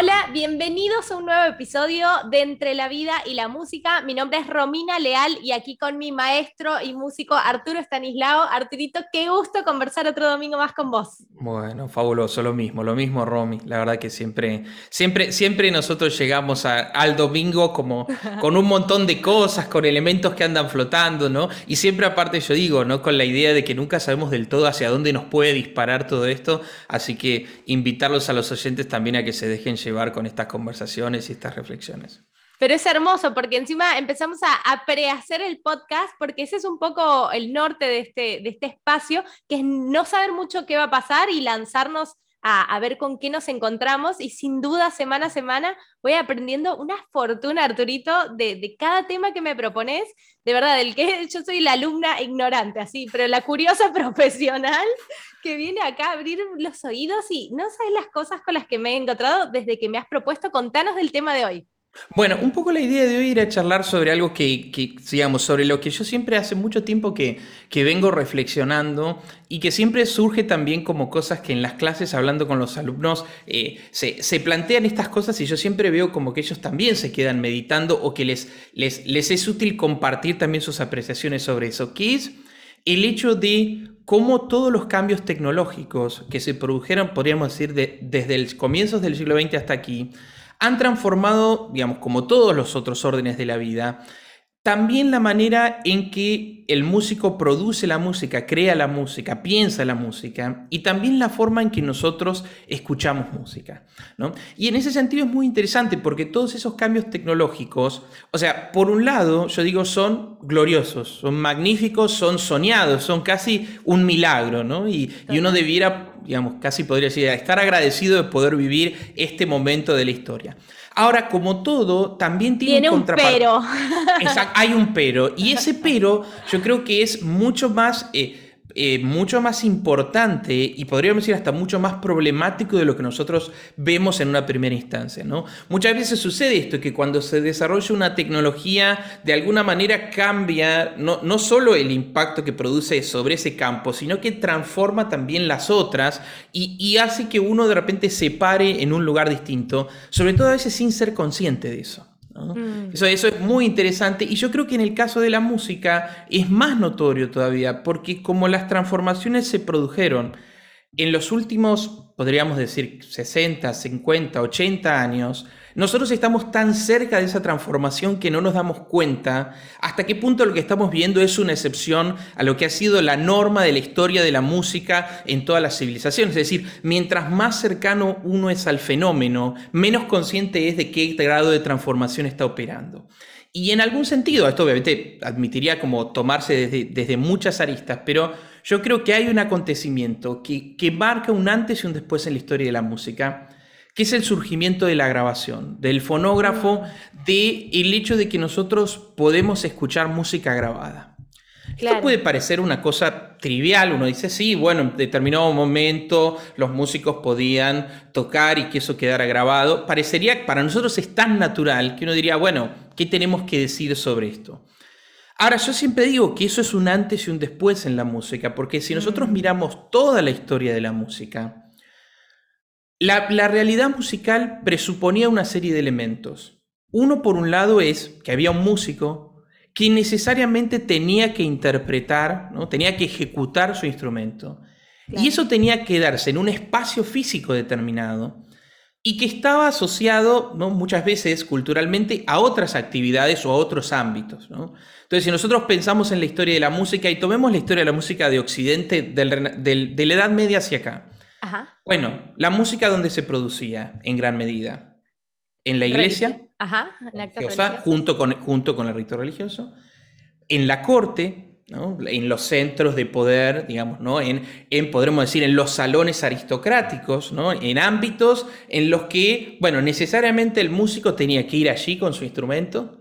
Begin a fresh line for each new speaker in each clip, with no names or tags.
Hola, bienvenidos a un nuevo episodio de Entre la Vida y la Música. Mi nombre es Romina Leal y aquí con mi maestro y músico Arturo Stanislao. Arturito, qué gusto conversar otro domingo más con vos.
Bueno, fabuloso, lo mismo, lo mismo, Romy. La verdad que siempre, siempre, siempre nosotros llegamos al domingo como con un montón de cosas, con elementos que andan flotando, ¿no? Y siempre aparte yo digo, ¿no? Con la idea de que nunca sabemos del todo hacia dónde nos puede disparar todo esto. Así que invitarlos a los oyentes también a que se dejen llevar con estas conversaciones y estas reflexiones.
Pero es hermoso porque encima empezamos a, prehacer el podcast porque ese es un poco el norte de este, de este espacio, que es no saber mucho qué va a pasar y lanzarnos a, ver con qué nos encontramos y sin duda semana a semana voy aprendiendo una fortuna, Arturito, de, de, cada tema que me propones, de verdad, del que yo soy la alumna ignorante, así, pero la curiosa profesional que viene acá a abrir los oídos y no sabes las cosas con las que me he encontrado desde que me has propuesto. Contanos del tema de hoy.
Bueno, un poco la idea de hoy era charlar sobre algo que, digamos, sobre lo que yo siempre hace mucho tiempo que, que, vengo reflexionando y que siempre surge también como cosas que en las clases, hablando con los alumnos, eh, se, se, plantean estas cosas y yo siempre veo como que ellos también se quedan meditando o que les, les, les es útil compartir también sus apreciaciones sobre eso, que es el hecho de cómo todos los cambios tecnológicos que se produjeron, podríamos decir, desde el comienzos del siglo XX hasta aquí, han transformado, digamos, como todos los otros órdenes de la vida, también la manera en que el músico produce la música, crea la música, piensa la música y también la forma en que nosotros escuchamos música. ¿no? Y en ese sentido es muy interesante porque todos esos cambios tecnológicos, o sea, por un lado, yo digo, son gloriosos, son magníficos, son soñados, son casi un milagro, ¿no? Y, y uno debiera, digamos, casi podría decir, estar agradecido de poder vivir este momento de la historia. Ahora, como todo, también tiene,
un pero.
Exacto, hay un pero. Y ese pero yo creo que es mucho más... Eh, eh, mucho más importante y podríamos decir hasta mucho más problemático de lo que nosotros vemos en una primera instancia. ¿no? Muchas veces sucede esto, que cuando se desarrolla una tecnología, de alguna manera cambia no, no solo el impacto que produce sobre ese campo, sino que transforma también las otras y, y hace que uno de repente se pare en un lugar distinto, sobre todo a veces sin ser consciente de eso. Mm. Eso, eso es muy interesante y yo creo que en el caso de la música es más notorio todavía, porque como las transformaciones se produjeron en los últimos, podríamos decir, 60, 50, 80 años, nosotros estamos tan cerca de esa transformación que no nos damos cuenta hasta qué punto lo que estamos viendo es una excepción a lo que ha sido la norma de la historia de la música en todas las civilizaciones. Es decir, mientras más cercano uno es al fenómeno, menos consciente es de qué grado de transformación está operando. Y en algún sentido, esto obviamente admitiría como tomarse desde, muchas aristas, pero yo creo que hay un acontecimiento que, que marca un antes y un después en la historia de la música que es el surgimiento de la grabación, del fonógrafo, de el hecho de que nosotros podemos escuchar música grabada. Esto puede parecer una cosa trivial, uno dice, sí, bueno, en determinado momento los músicos podían tocar y que eso quedara grabado. Parecería, para nosotros es tan natural que uno diría, bueno, ¿qué tenemos que decir sobre esto? Ahora, yo siempre digo que eso es un antes y un después en la música, porque si nosotros mm. miramos toda la historia de la música, la, realidad musical presuponía una serie de elementos. Uno, por un lado, es que había un músico que necesariamente tenía que interpretar, ¿no? tenía que ejecutar su instrumento. Y eso tenía que darse en un espacio físico determinado y que estaba asociado ¿no? muchas veces culturalmente a otras actividades o a otros ámbitos. Entonces, si nosotros pensamos en la historia de la música y tomemos la historia de la música de Occidente, de la Edad Media hacia acá, bueno, la música donde se producía en gran medida. En la iglesia,
Ajá,
junto, con, junto con el rito religioso, en la corte, en los centros de poder, digamos, ¿no? en, en, podremos decir, en los salones aristocráticos, ¿no? en ámbitos en los que, bueno, necesariamente el músico tenía que ir allí con su instrumento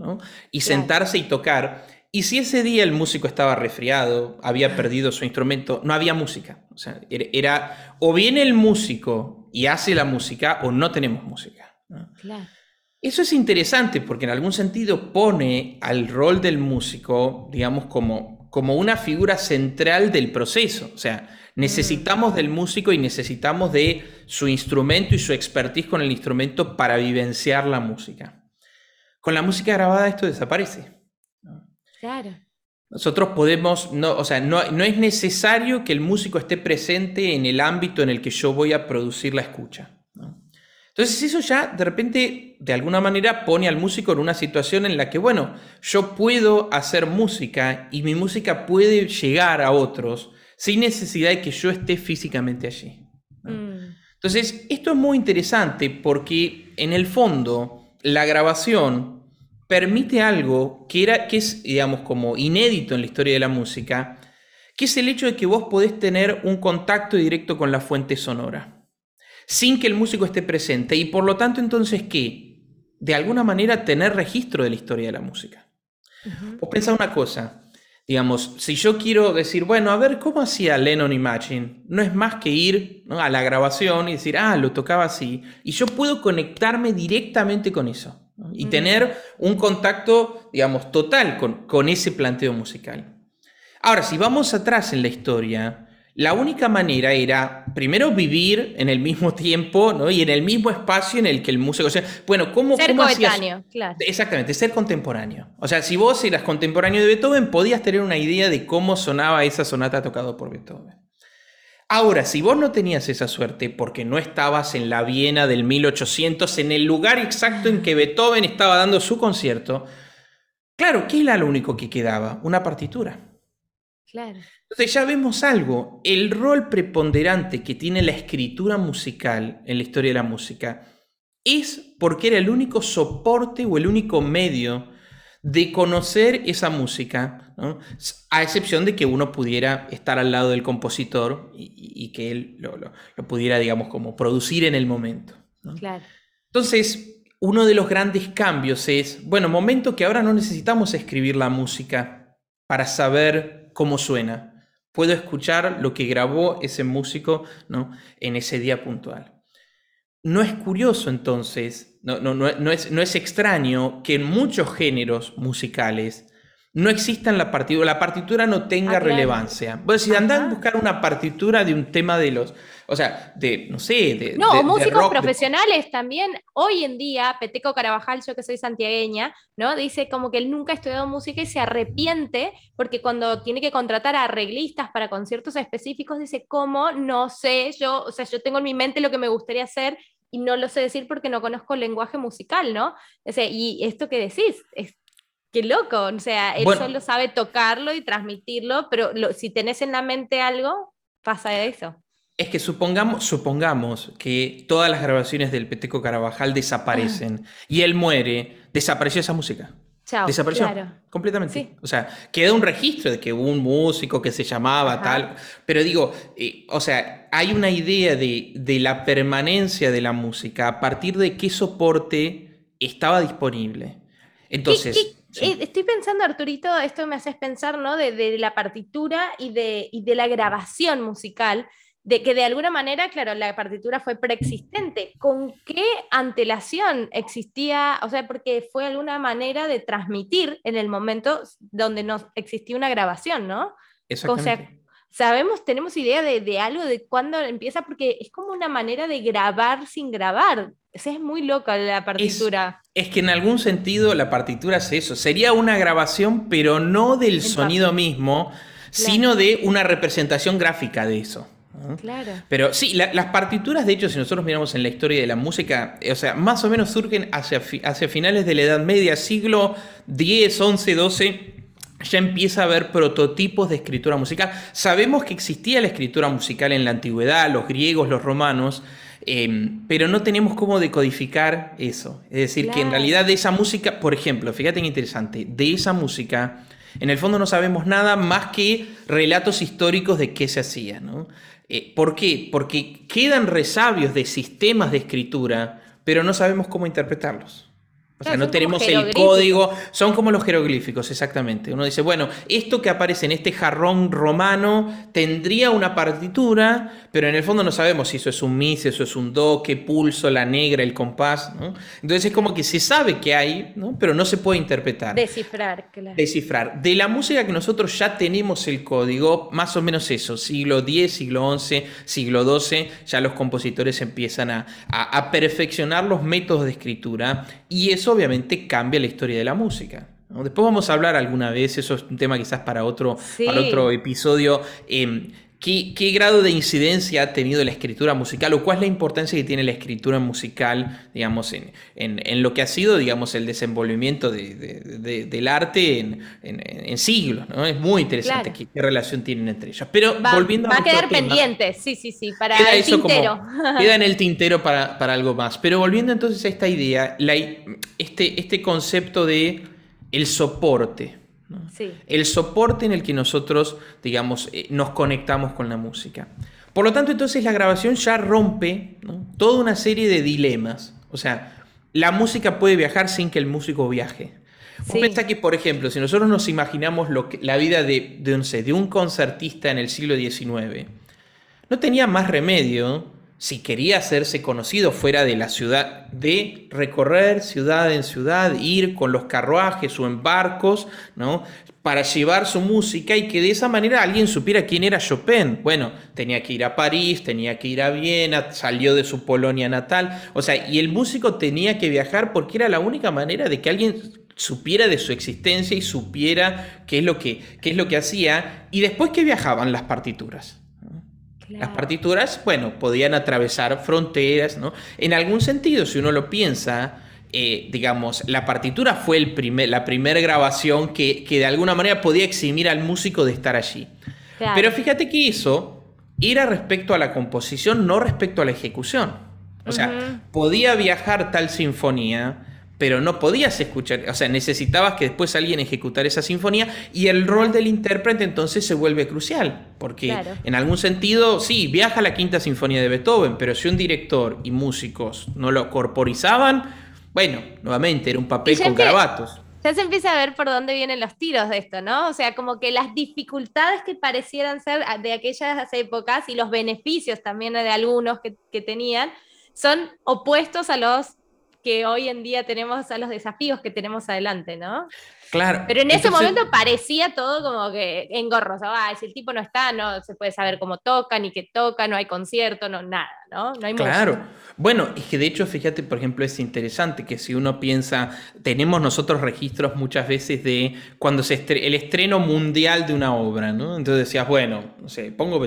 y sentarse y tocar. Y si ese día el músico estaba resfriado, había perdido su instrumento, no había música. O sea, era o viene el músico y hace la música o no tenemos música. Eso es interesante porque en algún sentido pone al rol del músico, digamos, como, como una figura central del proceso. O sea, Necesitamos del músico y necesitamos de su instrumento y su expertise con el instrumento para vivenciar la música. Con la música grabada esto desaparece.
Claro.
Nosotros podemos, no, o sea, no, no, es necesario que el músico esté presente en el ámbito en el que yo voy a producir la escucha. Entonces eso ya de repente, de alguna manera, pone al músico en una situación en la que, bueno, yo puedo hacer música y mi música puede llegar a otros sin necesidad de que yo esté físicamente allí. Mm. Entonces, esto es muy interesante porque en el fondo la grabación permite algo que, era, que es, digamos, como inédito en la historia de la música, que es el hecho de que vos podés tener un contacto directo con la fuente sonora, sin que el músico esté presente, y por lo tanto entonces, ¿qué? De alguna manera tener registro de la historia de la música. Vos pensá una cosa, digamos, si yo quiero decir, bueno, a ver, ¿cómo hacía Lennon Imagine? No es más que ir a la grabación y decir, ah, lo tocaba así, y yo puedo conectarme directamente con eso y tener un contacto, digamos, total con, con ese planteo musical. Ahora, si vamos atrás en la historia, la única manera era, primero, vivir en el mismo tiempo ¿no? y en el mismo espacio en el que el músico... O sea, bueno, ¿cómo,
ser
cómo
coetáneo, claro.
Exactamente, ser contemporáneo. O sea, si vos eras contemporáneo de Beethoven, podías tener una idea de cómo sonaba esa sonata tocada por Beethoven. Ahora, si vos no tenías esa suerte porque no estabas en la Viena del 1800, en el lugar exacto en que Beethoven estaba dando su concierto, claro, ¿qué era lo único que quedaba? Una partitura.
Claro.
Entonces ya vemos algo, el rol preponderante que tiene la escritura musical en la historia de la música es porque era el único soporte o el único medio de conocer esa música, a excepción de que uno pudiera estar al lado del compositor y, que él lo, pudiera, digamos, como producir en el momento. Entonces, uno de los grandes cambios es, bueno, momento que ahora no necesitamos escribir la música para saber cómo suena. Puedo escuchar lo que grabó ese músico ¿no? en ese día puntual. No es curioso entonces, no, no, no, es, no es extraño que en muchos géneros musicales no existan la partitura, la partitura no tenga ah, relevancia. Vos decís, andá a buscar una partitura de un tema de los, o sea, de, no sé, de...
No, músicos profesionales también, hoy en día, Peteco Carabajal, yo que soy santiagueña, ¿no? Dice como que él nunca ha estudiado música y se arrepiente porque cuando tiene que contratar a arreglistas para conciertos específicos, dice, ¿cómo? No sé, yo, o sea, yo tengo en mi mente lo que me gustaría hacer y no lo sé decir porque no conozco el lenguaje musical, ¿no? O sea, y esto que decís, es qué loco, o sea, él solo sabe tocarlo y transmitirlo, pero si tenés en la mente algo, pasa de eso.
Es que supongamos, supongamos que todas las grabaciones del Peteco Carabajal desaparecen y él muere, desapareció esa música.
Chao,
Desapareció completamente. O sea, queda un registro de que hubo un músico que se llamaba tal. Pero digo, eh, o sea, hay una idea de, de, la permanencia de la música a partir de qué soporte estaba disponible. Entonces.
Eh, estoy pensando, Arturito, esto me haces pensar, ¿no? De, de la partitura y de, y de la grabación musical de que de alguna manera, claro, la partitura fue preexistente. ¿Con qué antelación existía? O sea, porque fue alguna manera de transmitir en el momento donde no existía una grabación, ¿no? O sea, sabemos, tenemos idea de, algo de cuándo empieza, porque es como una manera de grabar sin grabar. Es muy loca la partitura.
Es, que en algún sentido la partitura es eso. Sería una grabación, pero no del sonido mismo, sino de una representación gráfica de eso.
Claro.
Pero sí, las partituras, de hecho, si nosotros miramos en la historia de la música, eh, o sea, más o menos surgen hacia, hacia finales de la Edad Media, siglo X, XI, XII, ya empieza a haber prototipos de escritura musical. Sabemos que existía la escritura musical en la antigüedad, los griegos, los romanos, em, pero no tenemos cómo decodificar eso. Es decir, que en realidad de esa música, por ejemplo, fíjate qué interesante, de esa música, en el fondo no sabemos nada más que relatos históricos de qué se hacía. ¿no? Eh, ¿Por qué? Porque quedan resabios de sistemas de escritura, pero no sabemos cómo interpretarlos. O sea, no tenemos el código, son como los jeroglíficos, exactamente. Uno dice, bueno, esto que aparece en este jarrón romano tendría una partitura, pero en el fondo no sabemos si eso es un mi, si eso es un do, qué pulso, la negra, el compás. Entonces es como que se sabe que hay, pero no se puede interpretar.
Descifrar, claro.
Descifrar. De la música que nosotros ya tenemos el código, más o menos eso, siglo X, siglo XI, siglo XII, ya los compositores empiezan a, a perfeccionar los métodos de escritura y eso obviamente cambia la historia de la música. Después vamos a hablar alguna vez, eso es un tema quizás para otro, para otro episodio. Em, ¿Qué, grado de incidencia ha tenido la escritura musical o cuál es la importancia que tiene la escritura musical, digamos, en, lo que ha sido, digamos, el desenvolvimiento del arte en, siglos? ¿no? Es muy interesante qué, relación tienen entre ellas. Pero
va,
volviendo
a... quedar pendiente, sí, sí, sí, para el tintero.
queda en el tintero para, algo más. Pero volviendo entonces a esta idea, este, este concepto de el soporte. El soporte en el que nosotros, digamos, eh, nos conectamos con la música. Por lo tanto, entonces la grabación ya rompe toda una serie de dilemas. O sea, la música puede viajar sin que el músico viaje. Vos que, por ejemplo, si nosotros nos imaginamos lo que, la vida de, de, de un concertista en el siglo XIX, no tenía más remedio si quería hacerse conocido fuera de la ciudad, de recorrer ciudad en ciudad, ir con los carruajes o en barcos, ¿no? Para llevar su música y que de esa manera alguien supiera quién era Chopin. Bueno, tenía que ir a París, tenía que ir a Viena, salió de su Polonia natal. O sea, y el músico tenía que viajar porque era la única manera de que alguien supiera de su existencia y supiera qué es lo que, qué es lo que hacía. Y después que viajaban las partituras. Las partituras, bueno, podían atravesar fronteras, ¿no? En algún sentido, si uno lo piensa, eh, digamos, la partitura fue el primer, la primera grabación que, de alguna manera podía eximir al músico de estar allí. Pero fíjate que eso era respecto a la composición, no respecto a la ejecución. O sea, podía viajar tal sinfonía pero no podías escuchar, o sea, necesitabas que después alguien ejecutara esa sinfonía y el rol del intérprete entonces se vuelve crucial, porque en algún sentido, sí, viaja la quinta sinfonía de Beethoven, pero si un director y músicos no lo corporizaban, bueno, nuevamente era un papel con garabatos.
Ya se empieza a ver por dónde vienen los tiros de esto, ¿no? O sea, como que las dificultades que parecieran ser de aquellas épocas y los beneficios también de algunos que, que tenían son opuestos a los que hoy en día tenemos, a los desafíos que tenemos adelante, ¿no?
Claro.
Pero en ese momento parecía todo como que engorroso. Ah, si el tipo no está, no se puede saber cómo toca, ni qué toca, no hay concierto, no, nada, ¿no? No hay
Claro. Bueno, es que de hecho, fíjate, por ejemplo, es interesante que si uno piensa, tenemos nosotros registros muchas veces de cuando se el estreno mundial de una obra, ¿no? Entonces decías, bueno, no sé, pongo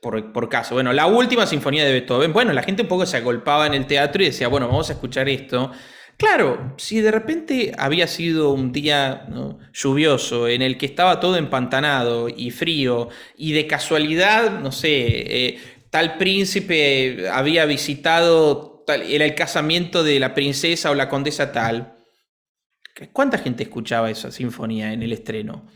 por, por caso, bueno, la última sinfonía de Beethoven, bueno, la gente un poco se agolpaba en el teatro y decía, bueno, vamos a escuchar esto. Claro, si de repente había sido un día lluvioso en el que estaba todo empantanado y frío y de casualidad, no sé, eh, tal príncipe había visitado era el casamiento de la princesa o la condesa tal, ¿cuánta gente escuchaba esa sinfonía en el estreno?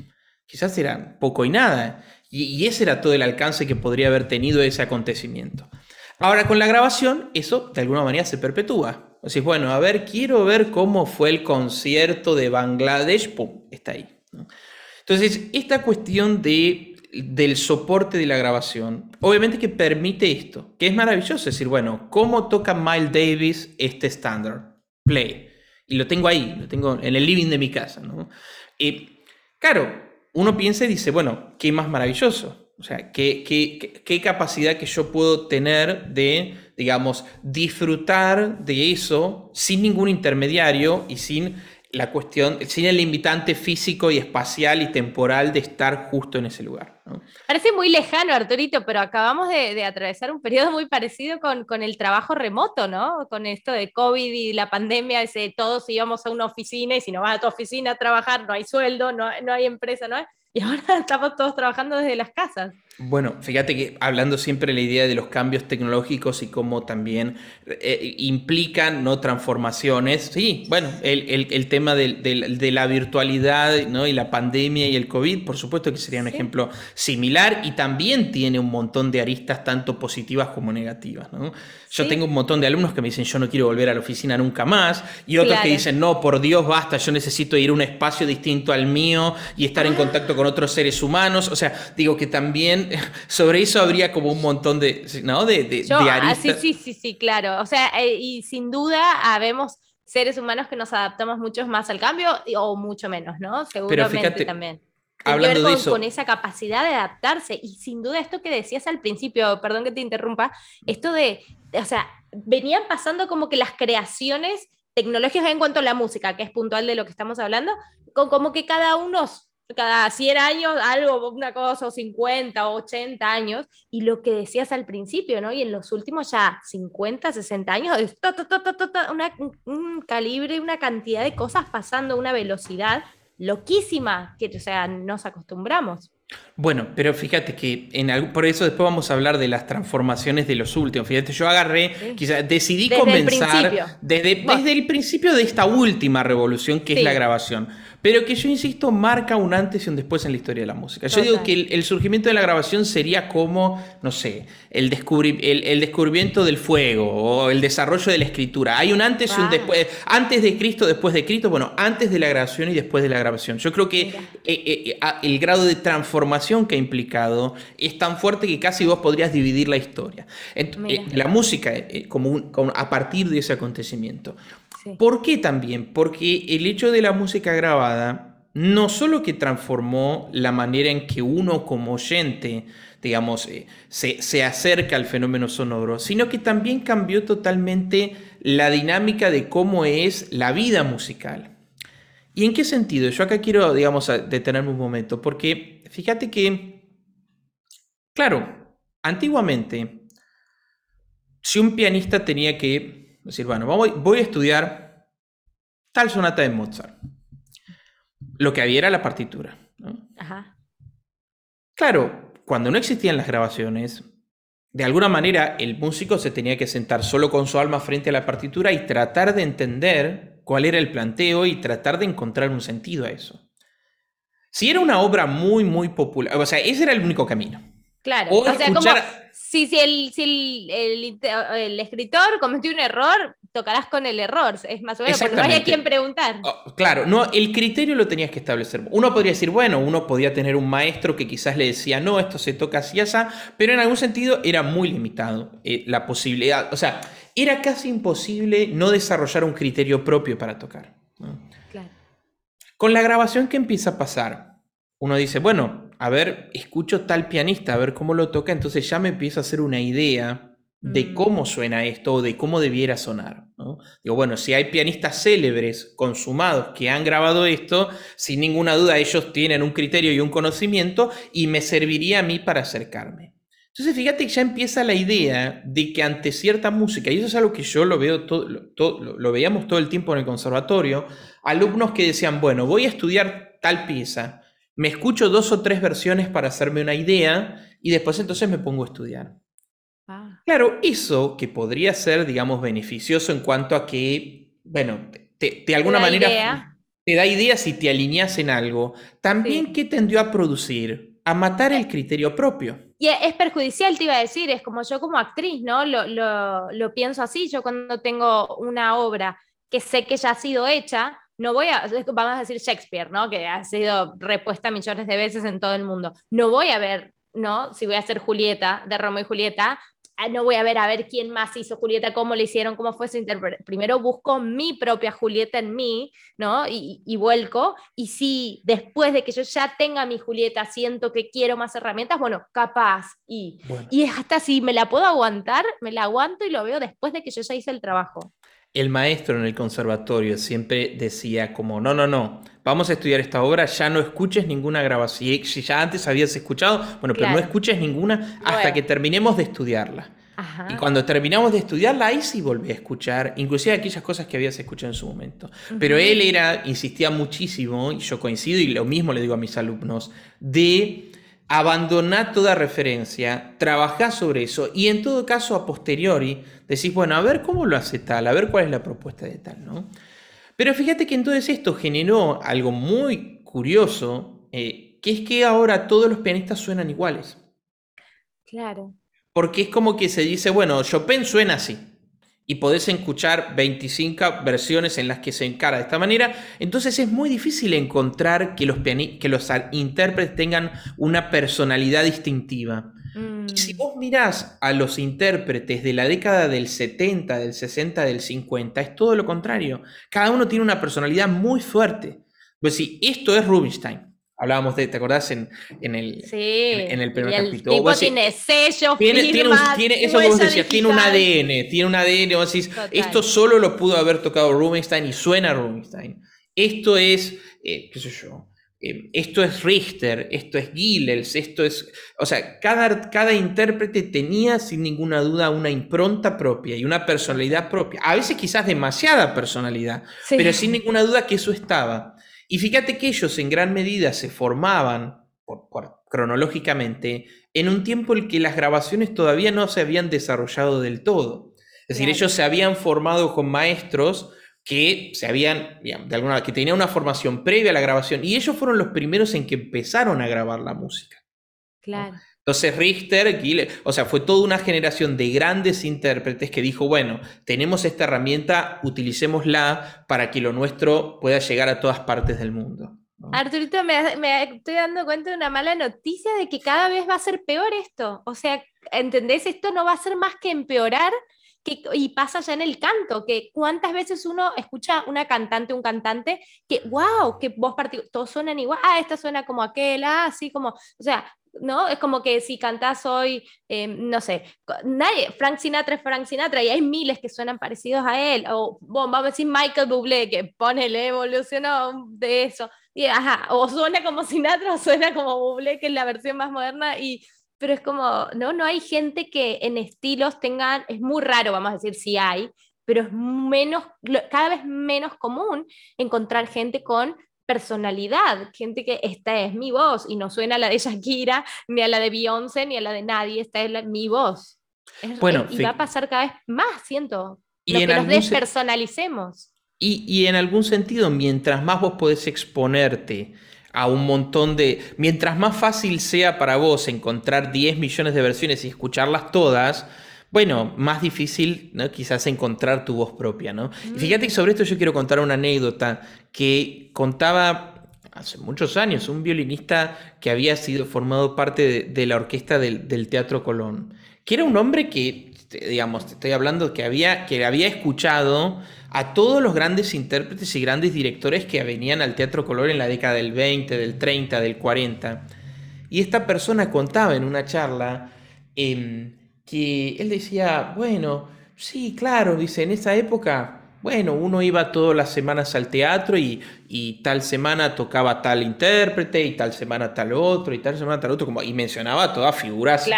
Quizás era poco y nada. Y ese era todo el alcance que podría haber tenido ese acontecimiento. Ahora con la grabación, eso de alguna manera se perpetúa. Decís, bueno, a ver, quiero ver cómo fue el concierto de Bangladesh. Está ahí. Entonces, esta cuestión de, del soporte de la grabación, obviamente que permite esto, que es maravilloso, es decir, bueno, ¿cómo toca Miles Davis este estándar? Play. Y lo tengo ahí, lo tengo en el living de mi casa. ¿no? Claro, uno piensa y dice, bueno, qué más maravilloso. O sea, ¿qué, qué, capacidad que yo puedo tener de, digamos, disfrutar de eso sin ningún intermediario y sin la cuestión, sin el limitante físico y espacial y temporal de estar justo en ese lugar.
Parece muy lejano, Arturito, pero acabamos de, atravesar un periodo muy parecido con, con, el trabajo remoto, ¿no? Con esto de COVID y la pandemia, ese, todos íbamos a una oficina y si no vas a tu oficina a trabajar no hay sueldo, no, no hay empresa, ¿no? y ahora estamos todos trabajando desde las casas.
Bueno, fíjate que hablando siempre de la idea de los cambios tecnológicos y cómo también eh, implican ¿no? transformaciones, sí, bueno, el, tema de, la virtualidad ¿no? y la pandemia y el COVID, por supuesto que sería un ejemplo similar y también tiene un montón de aristas tanto positivas como negativas. ¿no? Yo tengo un montón de alumnos que me dicen yo no quiero volver a la oficina nunca más y otros que dicen no, por Dios, basta, yo necesito ir a un espacio distinto al mío y estar en ah. contacto con otros seres humanos. O sea, digo que también sobre eso habría como un montón de, ¿no? de, de,
ah, sí, sí, sí, sí, claro. O sea, eh, y sin duda habemos seres humanos que nos adaptamos mucho más al cambio o mucho menos, ¿no? Seguramente también. Hablando con, de eso. con esa capacidad de adaptarse. Y sin duda esto que decías al principio, perdón que te interrumpa, esto de, o sea, venían pasando como que las creaciones tecnológicas en cuanto a la música, que es puntual de lo que estamos hablando, con como que cada uno cada 100 años algo, una cosa, o 50 o 80 años, y lo que decías al principio, ¿no? Y en los últimos ya 50, 60 años, es un calibre, una cantidad de cosas pasando a una velocidad loquísima, que, o sea, nos acostumbramos.
Bueno, pero fíjate que en por eso después vamos a hablar de las transformaciones de los últimos. Fíjate, yo agarré, quizás decidí comenzar desde, desde el principio de esta última revolución que es la grabación pero que yo insisto marca un antes y un después en la historia de la música. Yo digo que el, surgimiento de la grabación sería como, no sé, el, el, descubrimiento del fuego o el desarrollo de la escritura. Hay un antes y un después, antes de Cristo, después de Cristo, bueno, antes de la grabación y después de la grabación. Yo creo que eh, eh, eh, el grado de transformación que ha implicado es tan fuerte que casi vos podrías dividir la historia. la música como, a partir de ese acontecimiento. ¿Por qué también? Porque el hecho de la música grabada no solo que transformó la manera en que uno como oyente, digamos, eh, se, acerca al fenómeno sonoro, sino que también cambió totalmente la dinámica de cómo es la vida musical. ¿Y en qué sentido? Yo acá quiero, digamos, detenerme un momento, porque fíjate que, claro, antiguamente, si un pianista tenía que decir, bueno, voy a estudiar tal sonata de Mozart. Lo que había era la partitura. Claro, cuando no existían las grabaciones, de alguna manera el músico se tenía que sentar solo con su alma frente a la partitura y tratar de entender cuál era el planteo y tratar de encontrar un sentido a eso. Si era una obra muy, muy popular, o sea, ese era el único camino.
Claro, o, sea, como si, si, el, si el, el, escritor cometió un error, tocarás con el error, es más o menos, porque no hay a quien preguntar.
Oh, claro, no, el criterio lo tenías que establecer. Uno podría decir, bueno, uno podía tener un maestro que quizás le decía, no, esto se toca así, así, pero en algún sentido era muy limitado eh, la posibilidad, o sea, era casi imposible no desarrollar un criterio propio para tocar. Claro. Con la grabación, ¿qué empieza a pasar? Uno dice, bueno, a ver, escucho tal pianista, a ver cómo lo toca, entonces ya me empiezo a hacer una idea de mm. cómo suena esto o de cómo debiera sonar. Digo, bueno, si hay pianistas célebres, consumados, que han grabado esto, sin ninguna duda ellos tienen un criterio y un conocimiento y me serviría a mí para acercarme. Entonces, fíjate que ya empieza la idea de que ante cierta música, y eso es algo que yo lo veo todo, lo veíamos todo el tiempo en el conservatorio, alumnos que decían, bueno, voy a estudiar tal pieza, me escucho dos o tres versiones para hacerme una idea y después entonces me pongo a estudiar. Ah. Claro, eso que podría ser, digamos, beneficioso en cuanto a que, bueno, te, de alguna manera te da ideas si te alineas en algo, también qué tendió a producir, a matar el criterio propio.
Y es perjudicial, te iba a decir, es como yo como actriz, ¿no? Lo, lo, lo pienso así, yo cuando tengo una obra que sé que ya ha sido hecha, no voy a, vamos a decir Shakespeare, ¿no? Que ha sido repuesta millones de veces en todo el mundo. No voy a ver, ¿no? Si voy a hacer Julieta, de Romeo y Julieta, ah, no voy a ver a ver quién más hizo Julieta, cómo le hicieron, cómo fue su intérprete. Primero busco mi propia Julieta en mí, ¿no? Y, y, vuelco. Y si después de que yo ya tenga mi Julieta siento que quiero más herramientas, bueno, capaz. Y, y hasta si me la puedo aguantar, me la aguanto y lo veo después de que yo ya hice el trabajo.
El maestro en el conservatorio siempre decía como, no, no, no, vamos a estudiar esta obra, ya no escuches ninguna grabación. Si ya antes habías escuchado, bueno, pero no escuches ninguna hasta que terminemos de estudiarla. Y cuando terminamos de estudiarla, ahí sí volví a escuchar, inclusive aquellas cosas que habías escuchado en su momento. Pero él era, insistía muchísimo, y yo coincido, y lo mismo le digo a mis alumnos, de abandonar toda referencia, trabajar sobre eso, y en todo caso, a posteriori, decís, bueno, a ver cómo lo hace tal, a ver cuál es la propuesta de tal, ¿no? Pero fíjate que entonces esto generó algo muy curioso, eh, que es que ahora todos los pianistas suenan iguales.
Claro.
Porque es como que se dice, bueno, Chopin suena así. Y podés escuchar 25 versiones en las que se encara de esta manera. Entonces es muy difícil encontrar que los, que los intérpretes tengan una personalidad distintiva. Y si mm. vos mirás a los intérpretes de la década del 70, del 60, del 50, es todo lo contrario. Cada uno tiene una personalidad muy fuerte. Pues si esto es Rubinstein. Hablábamos de, ¿te acordás en, en el, en, el primer capítulo?
Tipo tiene sello,
tiene, tiene, eso que vos decías, tiene un ADN, tiene un ADN, vos decís, esto solo lo pudo haber tocado Rubinstein y suena Rubinstein. Esto es, eh, qué sé yo, eh, esto es Richter, esto es Gillels, esto es... O sea, cada, cada intérprete tenía sin ninguna duda una impronta propia y una personalidad propia. A veces quizás demasiada personalidad, pero sin ninguna duda que eso estaba. Y fíjate que ellos en gran medida se formaban cronológicamente en un tiempo en que las grabaciones todavía no se habían desarrollado del todo. Es decir, ellos se habían formado con maestros que se habían, de alguna que tenían una formación previa a la grabación y ellos fueron los primeros en que empezaron a grabar la música.
Claro.
Entonces Richter, o sea, fue toda una generación de grandes intérpretes que dijo, bueno, tenemos esta herramienta, utilicémosla para que lo nuestro pueda llegar a todas partes del mundo.
Arturito, me, me, estoy dando cuenta de una mala noticia de que cada vez va a ser peor esto. O sea, ¿entendés? Esto no va a ser más que empeorar y pasa ya en el canto, que cuántas veces uno escucha una cantante, un cantante, que wow, que voz todos suenan igual, ah, esta suena como aquel, ah, así como, o sea, ¿no? Es como que si cantás hoy, em, no sé, nadie, Frank Sinatra es Frank Sinatra y hay miles que suenan parecidos a él, o vamos a decir Michael Bublé, que pone la evolución de eso, y ajá, o suena como Sinatra o suena como Bublé, que es la versión más moderna, y pero es como, ¿no? No hay gente que en estilos tengan, es muy raro, vamos a decir, si hay, pero es menos, cada vez menos común encontrar gente con personalidad, gente que esta es mi voz y no suena a la de Shakira, ni a la de Beyoncé, ni a la de nadie, esta es mi voz. bueno, y va a pasar cada vez más, siento, y lo que nos despersonalicemos.
Y, y en algún sentido, mientras más vos podés exponerte, a un montón de... Mientras más fácil sea para vos encontrar 10 millones de versiones y escucharlas todas, bueno, más difícil ¿no? quizás encontrar tu voz propia, ¿no? Y mm. fíjate que sobre esto yo quiero contar una anécdota que contaba hace muchos años un violinista que había sido formado parte de, la orquesta del, del, Teatro Colón, que era un hombre que, digamos, te estoy hablando que había, que había escuchado a todos los grandes intérpretes y grandes directores que venían al Teatro Color en la década del 20, del 30, del 40. Y esta persona contaba en una charla em, que él decía, bueno, sí, claro, dice, en esa época, bueno, uno iba todas las semanas al teatro y, tal semana tocaba tal intérprete y tal semana tal otro y tal semana tal otro, como, y mencionaba todas figuras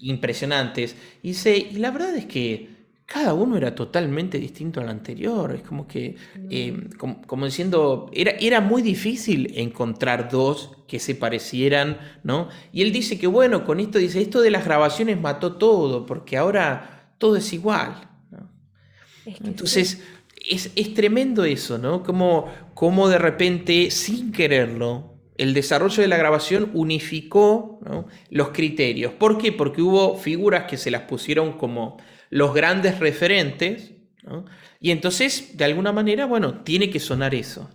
impresionantes. Y dice, y la verdad es que cada uno era totalmente distinto al anterior. Es como que, eh, como, diciendo, era, era muy difícil encontrar dos que se parecieran, ¿no? Y él dice que, bueno, con esto dice, esto de las grabaciones mató todo, porque ahora todo es igual. Entonces, es, es, tremendo eso, ¿no? Como, como de repente, sin quererlo, el desarrollo de la grabación unificó los criterios. ¿Por qué? Porque hubo figuras que se las pusieron como los grandes referentes, y entonces, de alguna manera, bueno, tiene que sonar eso.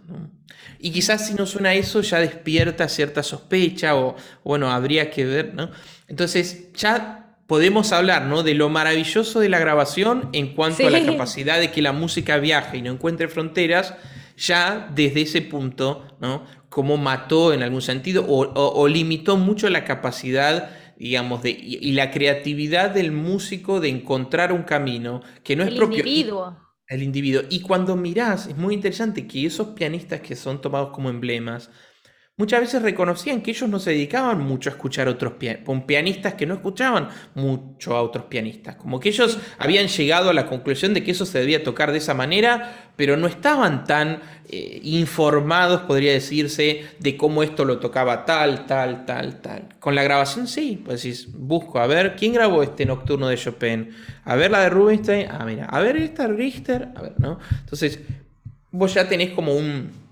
Y quizás si no suena eso ya despierta cierta sospecha o, bueno, habría que ver, ¿no? Entonces, ya podemos hablar, ¿no? De lo maravilloso de la grabación en cuanto a la capacidad de que la música viaje y no encuentre fronteras, ya desde ese punto, ¿no? Como mató en algún sentido o, o limitó mucho la capacidad digamos, de, y, la creatividad del músico de encontrar un camino que no es propio.
El individuo.
El individuo. Y cuando mirás, es muy interesante que esos pianistas que son tomados como emblemas, muchas veces reconocían que ellos no se dedicaban mucho a escuchar a otros pianistas que no escuchaban mucho a otros pianistas. Como que ellos habían llegado a la conclusión de que eso se debía tocar de esa manera, pero no estaban tan eh, informados, podría decirse, de cómo esto lo tocaba tal, tal, tal, tal. Con la grabación sí, pues decís, busco, a ver, ¿quién grabó este nocturno de Chopin? A ver la de Rubinstein, ah, mira, a ver esta Richter, a ver, ¿no? Entonces, vos ya tenés como un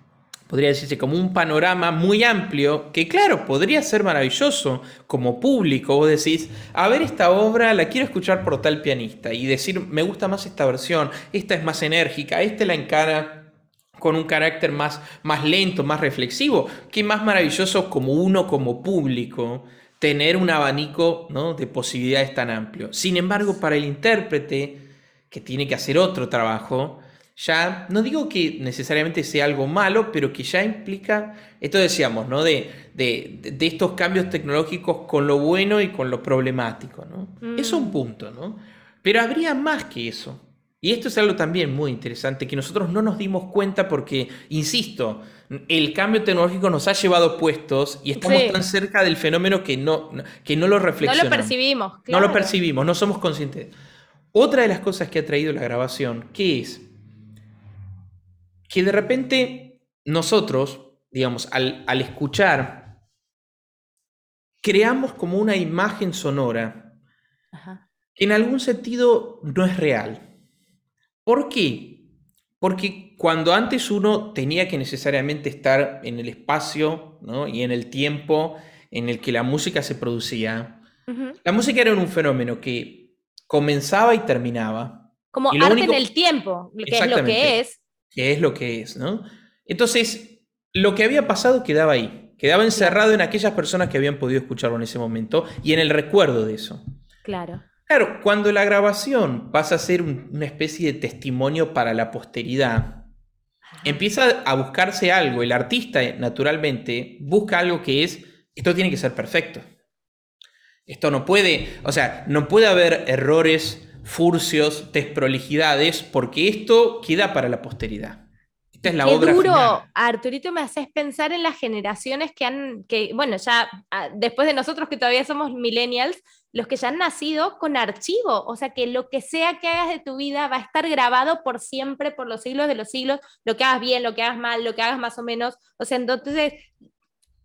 podría decirse, como un panorama muy amplio, que claro, podría ser maravilloso como público. Vos decís, a ver esta obra, la quiero escuchar por tal pianista y decir, me gusta más esta versión, esta es más enérgica, este la encara con un carácter más, más lento, más reflexivo. Qué más maravilloso como uno, como público, tener un abanico ¿no? de posibilidades tan amplio. Sin embargo, para el intérprete, que tiene que hacer otro trabajo, ya no digo que necesariamente sea algo malo, pero que ya implica, esto decíamos, ¿no? De, de, estos cambios tecnológicos con lo bueno y con lo problemático, ¿no? Es un mm. punto, ¿no? Pero habría más que eso. Y esto es algo también muy interesante, que nosotros no nos dimos cuenta porque, insisto, el cambio tecnológico nos ha llevado puestos y estamos tan cerca del fenómeno que no, que no lo reflexionamos.
No lo percibimos.
No lo percibimos, no somos conscientes. Otra de las cosas que ha traído la grabación, ¿qué es? Que de repente nosotros, digamos, al, escuchar, creamos como una imagen sonora que en algún sentido no es real. ¿Por qué? Porque cuando antes uno tenía que necesariamente estar en el espacio y en el tiempo en el que la música se producía, la música era un fenómeno que comenzaba y terminaba.
Como arte en el tiempo, que es lo que es,
que es lo que es, ¿no? Entonces, lo que había pasado quedaba ahí, quedaba encerrado en aquellas personas que habían podido escucharlo en ese momento y en el recuerdo de eso.
Claro.
Claro, cuando la grabación pasa a ser una especie de testimonio para la posteridad, empieza a buscarse algo, el artista naturalmente busca algo que es, esto tiene que ser perfecto. Esto no puede, o sea, no puede haber errores furcios, desprolijidades, porque esto queda para la posteridad. Esta es la Qué obra duro,
Arturito, me haces pensar en las generaciones que han, que, bueno, ya ah, después de nosotros que todavía somos millennials, los que ya han nacido con archivo, o sea que lo que sea que hagas de tu vida va a estar grabado por siempre, por los siglos de los siglos, lo que hagas bien, lo que hagas mal, lo que hagas más o menos, o sea, entonces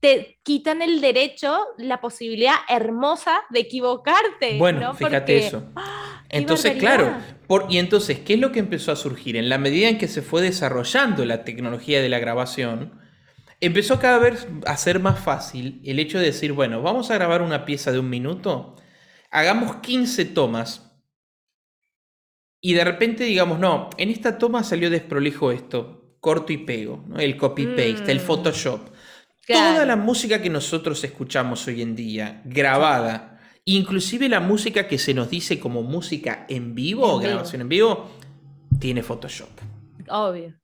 te quitan el derecho, la posibilidad hermosa de equivocarte.
Bueno, fíjate eso. ¡ah! Entonces, claro, por, y entonces, ¿qué es lo que empezó a surgir? En la medida en que se fue desarrollando la tecnología de la grabación, empezó cada vez a ser más fácil el hecho de decir, bueno, vamos a grabar una pieza de un minuto, hagamos 15 tomas y de repente digamos, no, en esta toma salió desprolijo esto, corto y pego, el copy-paste, el mm. Toda la música que nosotros escuchamos hoy en día, grabada, inclusive la música que se nos dice como música en vivo, grabación en vivo, tiene Photoshop.
Obvio.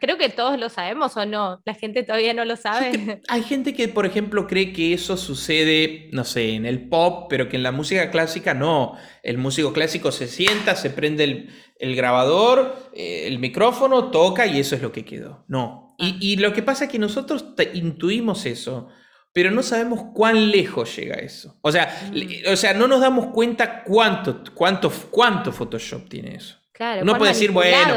creo que todos lo sabemos o no. La gente todavía no lo sabe.
Hay gente que, por ejemplo, cree que eso sucede, no sé, en el pop, pero que en la música clásica no. El músico clásico se sienta, se prende el, grabador, eh, el micrófono, toca y eso es lo que quedó. No. Y, ah. lo que pasa es que nosotros intuimos eso, pero no sabemos cuán lejos llega eso. O sea, mm. o sea no nos damos cuenta cuánto, cuánto, cuánto Photoshop tiene eso.
Claro,
no puede decir, bueno,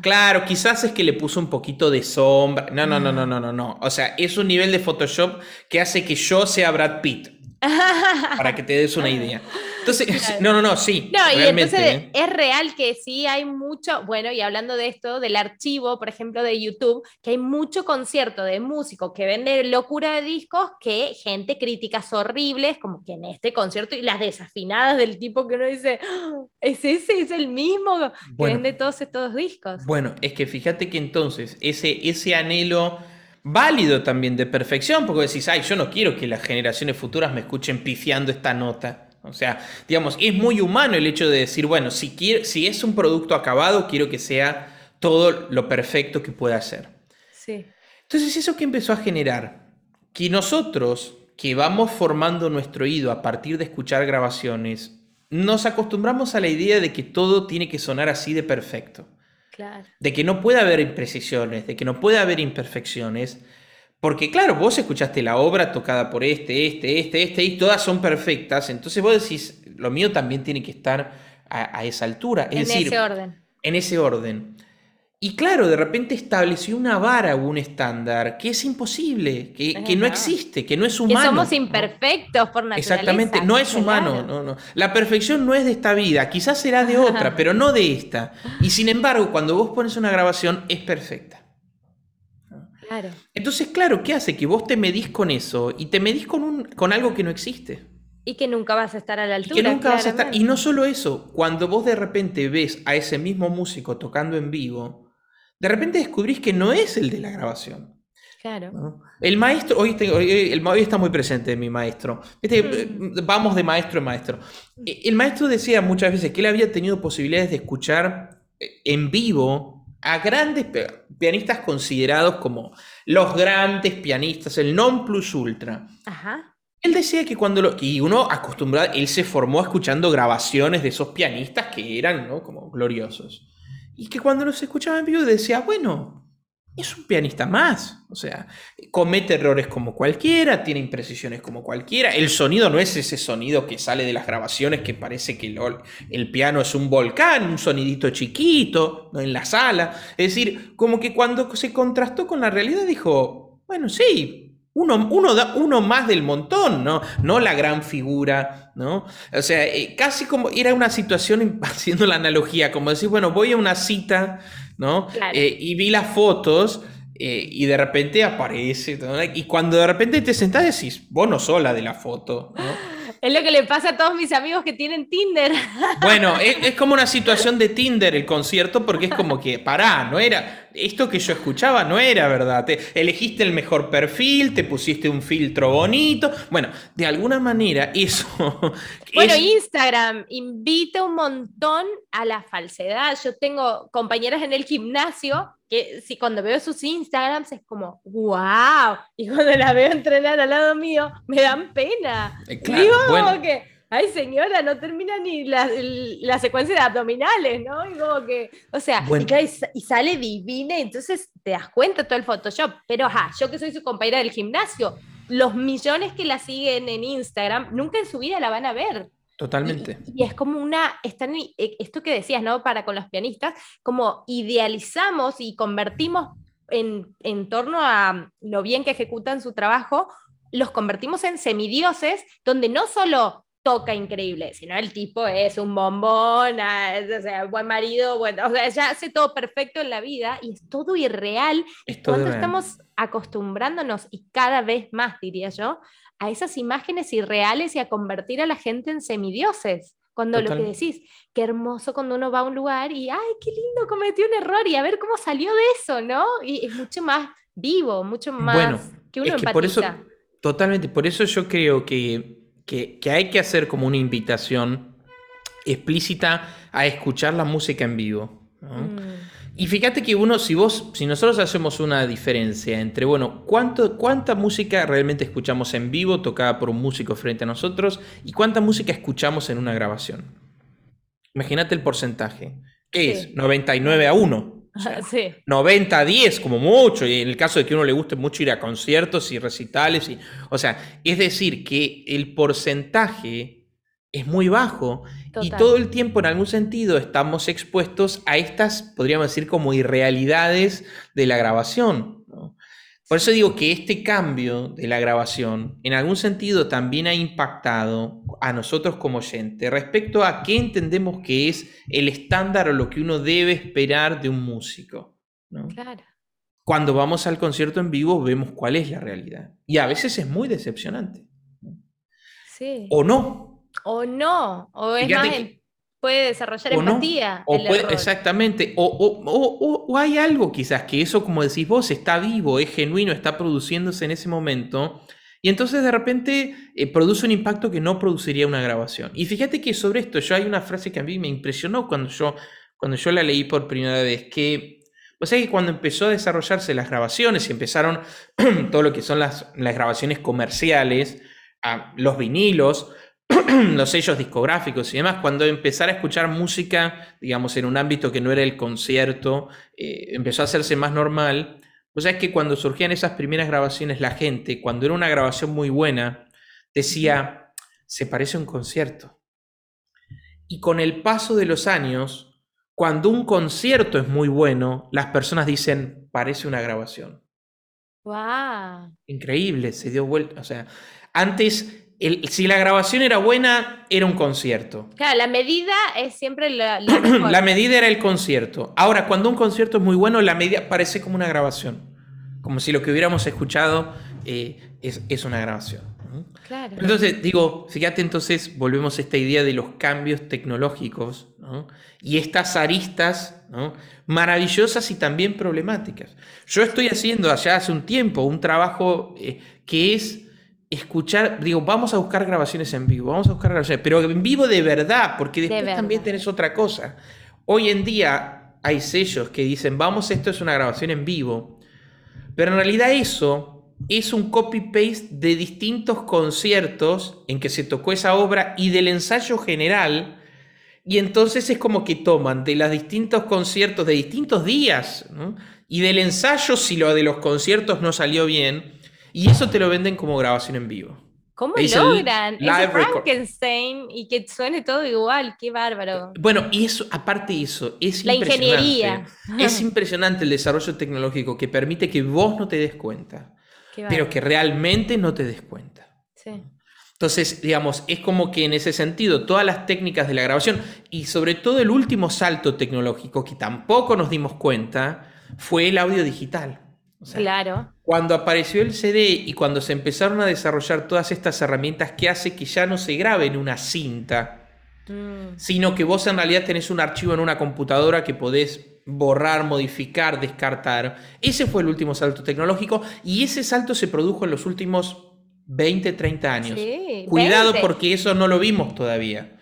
claro, quizás es que le puso un poquito de sombra. No, no, no, no, no, no, no. O sea, es un nivel de Photoshop que hace que yo sea Brad Pitt. para que te des una idea. Entonces, no, no, no, sí.
No, y entonces ¿eh? es real que sí hay mucho, bueno, y hablando de esto, del archivo, por ejemplo, de YouTube, que hay mucho concierto de músicos que venden locura de discos que gente críticas horribles, como que en este concierto, y las desafinadas del tipo que uno dice, ah, es ese, es el mismo que vende todos estos discos.
Bueno, es que fíjate que entonces ese, ese anhelo válido también de perfección, porque decís, ay, yo no quiero que las generaciones futuras me escuchen pifiando esta nota. O sea, digamos, es muy humano el hecho de decir, bueno, si, si es un producto acabado, quiero que sea todo lo perfecto que pueda ser.
Sí.
Entonces, ¿eso que empezó a generar? Que nosotros, que vamos formando nuestro oído a partir de escuchar grabaciones, nos acostumbramos a la idea de que todo tiene que sonar así de perfecto.
Claro.
De que no puede haber imprecisiones, de que no puede haber imperfecciones, Porque claro, vos escuchaste la obra tocada por este, este, este, este, y todas son perfectas, entonces vos decís, lo mío también tiene que estar a, esa altura. Es
en ese orden.
En ese orden. Y claro, de repente estableció una vara o un estándar que es imposible, que, no existe, que no es humano.
Que somos imperfectos por naturaleza.
Exactamente, no es humano. No, no. La perfección no es de esta vida, quizás será de otra, pero no de esta. Y sin embargo, cuando vos pones una grabación, es perfecta.
Claro.
Entonces, claro, ¿qué hace? Que vos te medís con eso y te medís con, un, con algo que no existe.
Y que nunca vas a estar a la altura.
Y que nunca vas a estar. Y no solo eso, cuando vos de repente ves a ese mismo músico tocando en vivo, de repente descubrís que no es el de la grabación.
Claro.
El maestro, hoy, el, hoy está muy presente mi maestro. Mm. Vamos de maestro en maestro. E, el maestro decía muchas veces que él había tenido posibilidades de escuchar eh, en vivo a grandes pianistas considerados como los grandes pianistas, el non plus ultra.
Ajá.
Él decía que cuando lo. Y uno acostumbrado, él se formó escuchando grabaciones de esos pianistas que eran, ¿no? Como gloriosos. Y que cuando los escuchaba en vivo decía, bueno, es un pianista más. O sea, comete errores como cualquiera, tiene imprecisiones como cualquiera. El sonido no es ese sonido que sale de las grabaciones que parece que el, piano es un volcán, un sonidito chiquito en la sala. Es decir, como que cuando se contrastó con la realidad dijo, bueno, sí, uno, uno, uno, más del montón, ¿no? No la gran figura, ¿no? O sea, eh, casi como era una situación, haciendo la analogía, como decir, bueno, voy a una cita, ¿no? Eh, y vi las fotos eh, y de repente aparece, y cuando de repente te sentás decís, vos no sola de la foto, ¿no?
Es lo que le pasa a todos mis amigos que tienen Tinder.
Bueno, es, como una situación de Tinder el concierto porque es como que, pará, no era, esto que yo escuchaba no era verdad. Te, elegiste el mejor perfil, te pusiste un filtro bonito. Bueno, de alguna manera eso...
Bueno, Instagram invita un montón a la falsedad. Yo tengo compañeras en el gimnasio que si cuando veo sus Instagrams es como, wow, y cuando la veo entrenar al lado mío, me dan pena. Eh, Digo, como que, ay señora, no termina ni la, la, secuencia de abdominales, ¿no? Y como que, o sea, y, sale divina, entonces te das cuenta todo el Photoshop. Pero, ajá, yo que soy su compañera del gimnasio, los millones que la siguen en Instagram, nunca en su vida la van a ver.
Totalmente.
Y, es como una, están, eh, esto que decías, ¿no? Para con los pianistas, como idealizamos y convertimos en, en torno a lo bien que ejecutan su trabajo, los convertimos en semidioses, donde no solo toca increíble, sino el tipo es un bombón, ah, o sea, buen marido, bueno, o sea, ya hace todo perfecto en la vida y es todo irreal. Es cuando estamos acostumbrándonos, y cada vez más, diría yo, a esas imágenes irreales y a convertir a la gente en semidioses. Cuando lo que decís, qué hermoso cuando uno va a un lugar y, ay, qué lindo, cometió un error y a ver cómo salió de eso, ¿no? Y es mucho más vivo, mucho más
bueno,
que uno
es por eso, Totalmente, por eso yo creo que, que, hay que hacer como una invitación explícita a escuchar la música en vivo. Mm. Y fíjate que uno, si vos, si nosotros hacemos una diferencia entre, bueno, ¿cuánto, cuánta música realmente escuchamos en vivo tocada por un músico frente a nosotros y cuánta música escuchamos en una grabación. Imagínate el porcentaje. ¿Qué es? 99 a 1. 90 a 10 como mucho, y en el caso de que uno le guste mucho ir a conciertos y recitales, y, o sea, es decir, que el porcentaje es muy bajo y todo el tiempo en algún sentido estamos expuestos a estas, podríamos decir, como irrealidades de la grabación. Por eso digo que este cambio de la grabación en algún sentido también ha impactado a nosotros como oyente respecto a qué entendemos que es el estándar o lo que uno debe esperar de un músico.
Claro.
Cuando vamos al concierto en vivo vemos cuál es la realidad. Y a veces es muy decepcionante.
Sí.
O no,
o no, o es más, puede desarrollar empatía.
O exactamente, o, hay algo quizás que eso, como decís vos, está vivo, es genuino, está produciéndose en ese momento. Y entonces de repente eh, produce un impacto que no produciría una grabación. Y fíjate que sobre esto, yo hay una frase que a mí me impresionó cuando yo, cuando yo la leí por primera vez, que, o sea, que cuando empezó a desarrollarse las grabaciones y empezaron todo lo que son las, las grabaciones comerciales, a los vinilos, los sellos discográficos y demás, cuando empezar a escuchar música, digamos, en un ámbito que no era el concierto, eh, empezó a hacerse más normal, O sea, es que cuando surgían esas primeras grabaciones, la gente, cuando era una grabación muy buena, decía, se parece a un concierto. Y con el paso de los años, cuando un concierto es muy bueno, las personas dicen, parece una grabación.
¡Wow!
Increíble, se dio vuelta. O sea, antes si la grabación era buena, era un concierto.
Claro, la medida es siempre la,
la, medida era el concierto. Ahora, cuando un concierto es muy bueno, la medida parece como una grabación. Como si lo que hubiéramos escuchado eh, es, una grabación. Claro. Entonces, digo, fíjate, entonces volvemos a esta idea de los cambios tecnológicos y estas aristas maravillosas y también problemáticas. Yo estoy haciendo allá hace un tiempo un trabajo eh, que es escuchar, digo, vamos a buscar grabaciones en vivo, vamos a buscar grabaciones, pero en vivo de verdad, porque después también tenés otra cosa. Hoy en día hay sellos que dicen, vamos, esto es una grabación en vivo, pero en realidad eso es un copy-paste de distintos conciertos en que se tocó esa obra y del ensayo general, y entonces es como que toman de los distintos conciertos de distintos días, y del ensayo, si lo de los conciertos no salió bien, y eso te lo venden como grabación en vivo.
¿Cómo logran ese Frankenstein y que suene todo igual? ¡Qué bárbaro!
Bueno, y eso, aparte de eso, es
La ingeniería.
Es impresionante el desarrollo tecnológico que permite que vos no te des cuenta, pero que realmente no te des cuenta. Sí. Entonces, digamos, es como que en ese sentido, todas las técnicas de la grabación y sobre todo el último salto tecnológico que tampoco nos dimos cuenta fue el audio digital
claro.
Cuando apareció el CD y cuando se empezaron a desarrollar todas estas herramientas que hace que ya no se grabe en una cinta, mm. sino que vos en realidad tenés un archivo en una computadora que podés borrar, modificar, descartar. Ese fue el último salto tecnológico y ese salto se produjo en los últimos 20, 30 años. Cuidado porque eso no lo vimos todavía.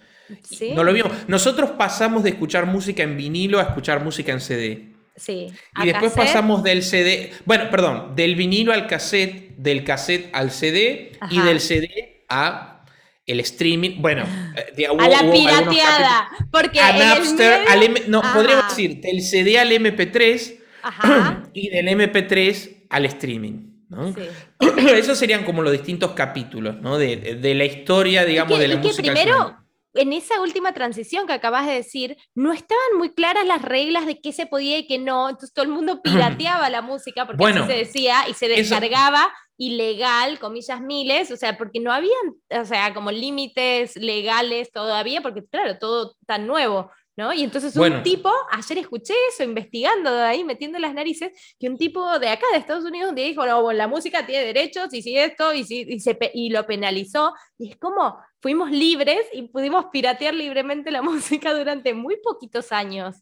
No lo vimos. Nosotros pasamos de escuchar música en vinilo a escuchar música en CD.
Sí.
Y después pasamos del CD, bueno, perdón, del vinilo al cassette, del cassette al CD y del CD a el streaming, bueno,
eh, a la pirateada, porque
a Napster, no, podríamos decir del CD al MP3 y del MP3 al streaming. ¿no? Esos serían como los distintos capítulos ¿no? de, la historia, digamos, de la música.
primero en esa última transición que acabas de decir, no estaban muy claras las reglas de qué se podía y qué no, entonces todo el mundo pirateaba la música porque así se decía y se descargaba ilegal, comillas miles, o sea, porque no habían, o sea, como límites legales todavía, porque claro, todo tan nuevo. ¿No? Y entonces un tipo, ayer escuché eso, investigando de ahí, metiendo las narices, que un tipo de acá, de Estados Unidos, dijo, no, bueno, la música tiene derechos, y si esto, y, si, y, se, y lo penalizó. Y es como, fuimos libres y pudimos piratear libremente la música durante muy poquitos años.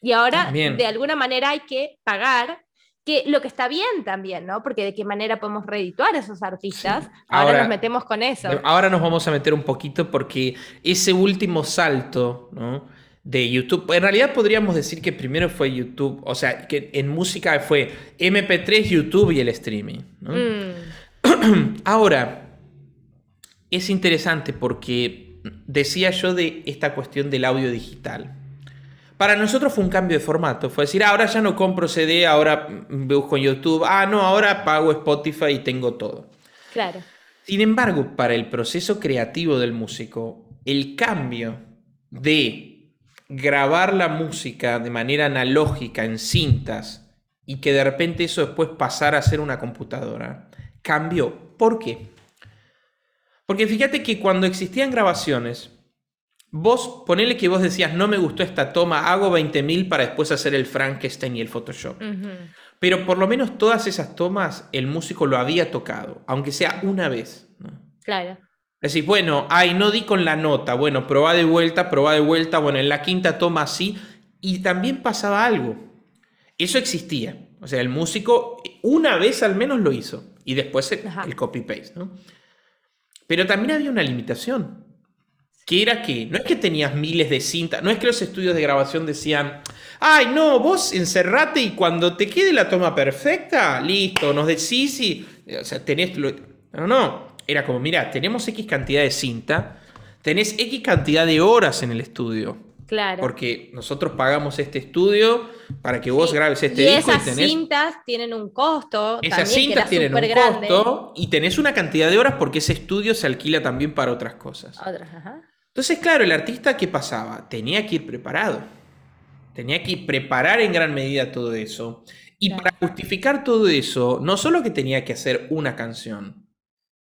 Y ahora, de alguna manera, hay que pagar, que lo que está bien también, ¿no? Porque de qué manera podemos reedituar a esos artistas. Ahora, nos metemos con eso.
Ahora nos vamos a meter un poquito porque ese último salto, ¿no? De YouTube. En realidad podríamos decir que primero fue YouTube, o sea, que en música fue MP3, YouTube y el streaming. Mm. Ahora, es interesante porque decía yo de esta cuestión del audio digital. Para nosotros fue un cambio de formato. Fue decir, ah, ahora ya no compro CD, ahora busco en YouTube. Ah, no, ahora pago Spotify y tengo todo.
Claro.
Sin embargo, para el proceso creativo del músico, el cambio de grabar la música de manera analógica en cintas y que de repente eso después pasara a ser una computadora, cambió. ¿Por qué? Porque fíjate que cuando existían grabaciones, vos ponele que vos decías, no me gustó esta toma, hago 20.000 para después hacer el Frankenstein y el Photoshop. Pero por lo menos todas esas tomas el músico lo había tocado, aunque sea una vez.
Claro.
Decir, bueno, ay, no di con la nota, bueno, probá de vuelta, probá de vuelta, bueno, en la quinta toma sí, y también pasaba algo. Eso existía. O sea, el músico una vez al menos lo hizo, y después el, el copy-paste, ¿no? Pero también había una limitación, que era que no es que tenías miles de cintas, no es que los estudios de grabación decían, ay, no, vos encerrate y cuando te quede la toma perfecta, listo, nos decís y, o sea, tenés... Lo... No, no, era como, mira, tenemos X cantidad de cinta, tenés X cantidad de horas en el estudio.
Claro.
Porque nosotros pagamos este estudio para que vos grabes este
y
disco
esas
y tenés.
cintas tienen un costo.
Esas
también,
cintas tienen un costo y tenés una cantidad de horas porque ese estudio se alquila también para otras cosas.
Otras, ajá.
Entonces, claro, el artista, ¿qué pasaba? Tenía que ir preparado. Tenía que preparar en gran medida todo eso. Y
Claro.
para justificar todo eso, no solo que tenía que hacer una canción,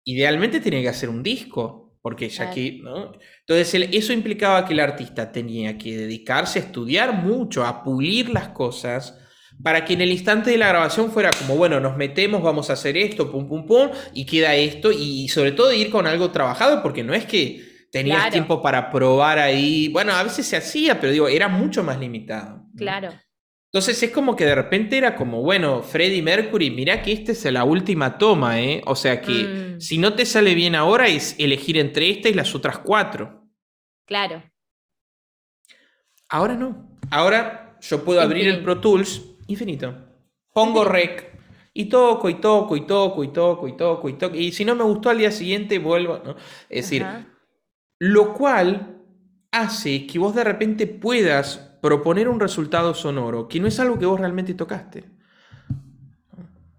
idealmente tenía que hacer un disco, porque ya
Claro.
que, ¿no? Entonces, el- eso implicaba que el artista tenía que dedicarse a estudiar mucho, a pulir las cosas, para que en el instante de la grabación fuera como, bueno, nos metemos, vamos a hacer esto, pum, pum, pum, y queda esto, y sobre todo ir con algo trabajado, porque no es que tenías
Claro.
tiempo para probar ahí, bueno, a veces se hacía, pero digo, era mucho más limitado. ¿no?
Claro.
Entonces es como que de repente era como, bueno, Freddie Mercury, mirá que esta es la última toma, ¿eh? O sea que
Mm.
si no te sale bien ahora es elegir entre esta y las otras cuatro.
Claro.
Ahora no. Ahora yo puedo abrir el. Pro Tools, infinito. Pongo rec y toco y toco y toco y toco y toco y toco. Y si no me gustó al día siguiente vuelvo, ¿no? Es decir, lo cual hace que vos de repente puedas proponer un resultado sonoro que no es algo que vos realmente tocaste.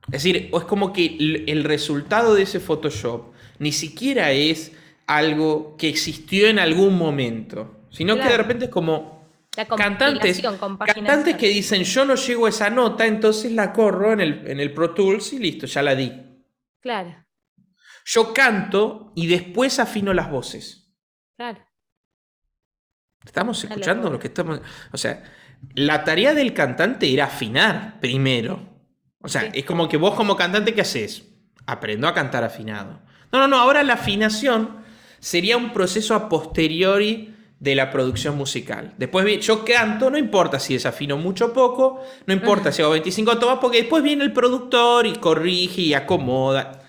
Es decir, o es como que el, resultado de ese Photoshop ni siquiera es algo que existió en algún momento, sino que de repente es como cantantes, cantantes que dicen yo no llego a esa nota, entonces la corro en el, en el Pro Tools y listo, ya la di.
Claro,
Yo canto y después afino las voces.
claro.
¿Estamos escuchando lo que estamos.? O sea, la tarea del cantante era afinar primero. O sea,
Sí.
es como que vos, como cantante, ¿qué haces? Aprendo a cantar afinado. No, no, no. Ahora la afinación sería un proceso a posteriori de la producción musical. Después yo canto, no importa si desafino mucho o poco, no importa si hago 25 tomas, porque después viene el productor y corrige y acomoda.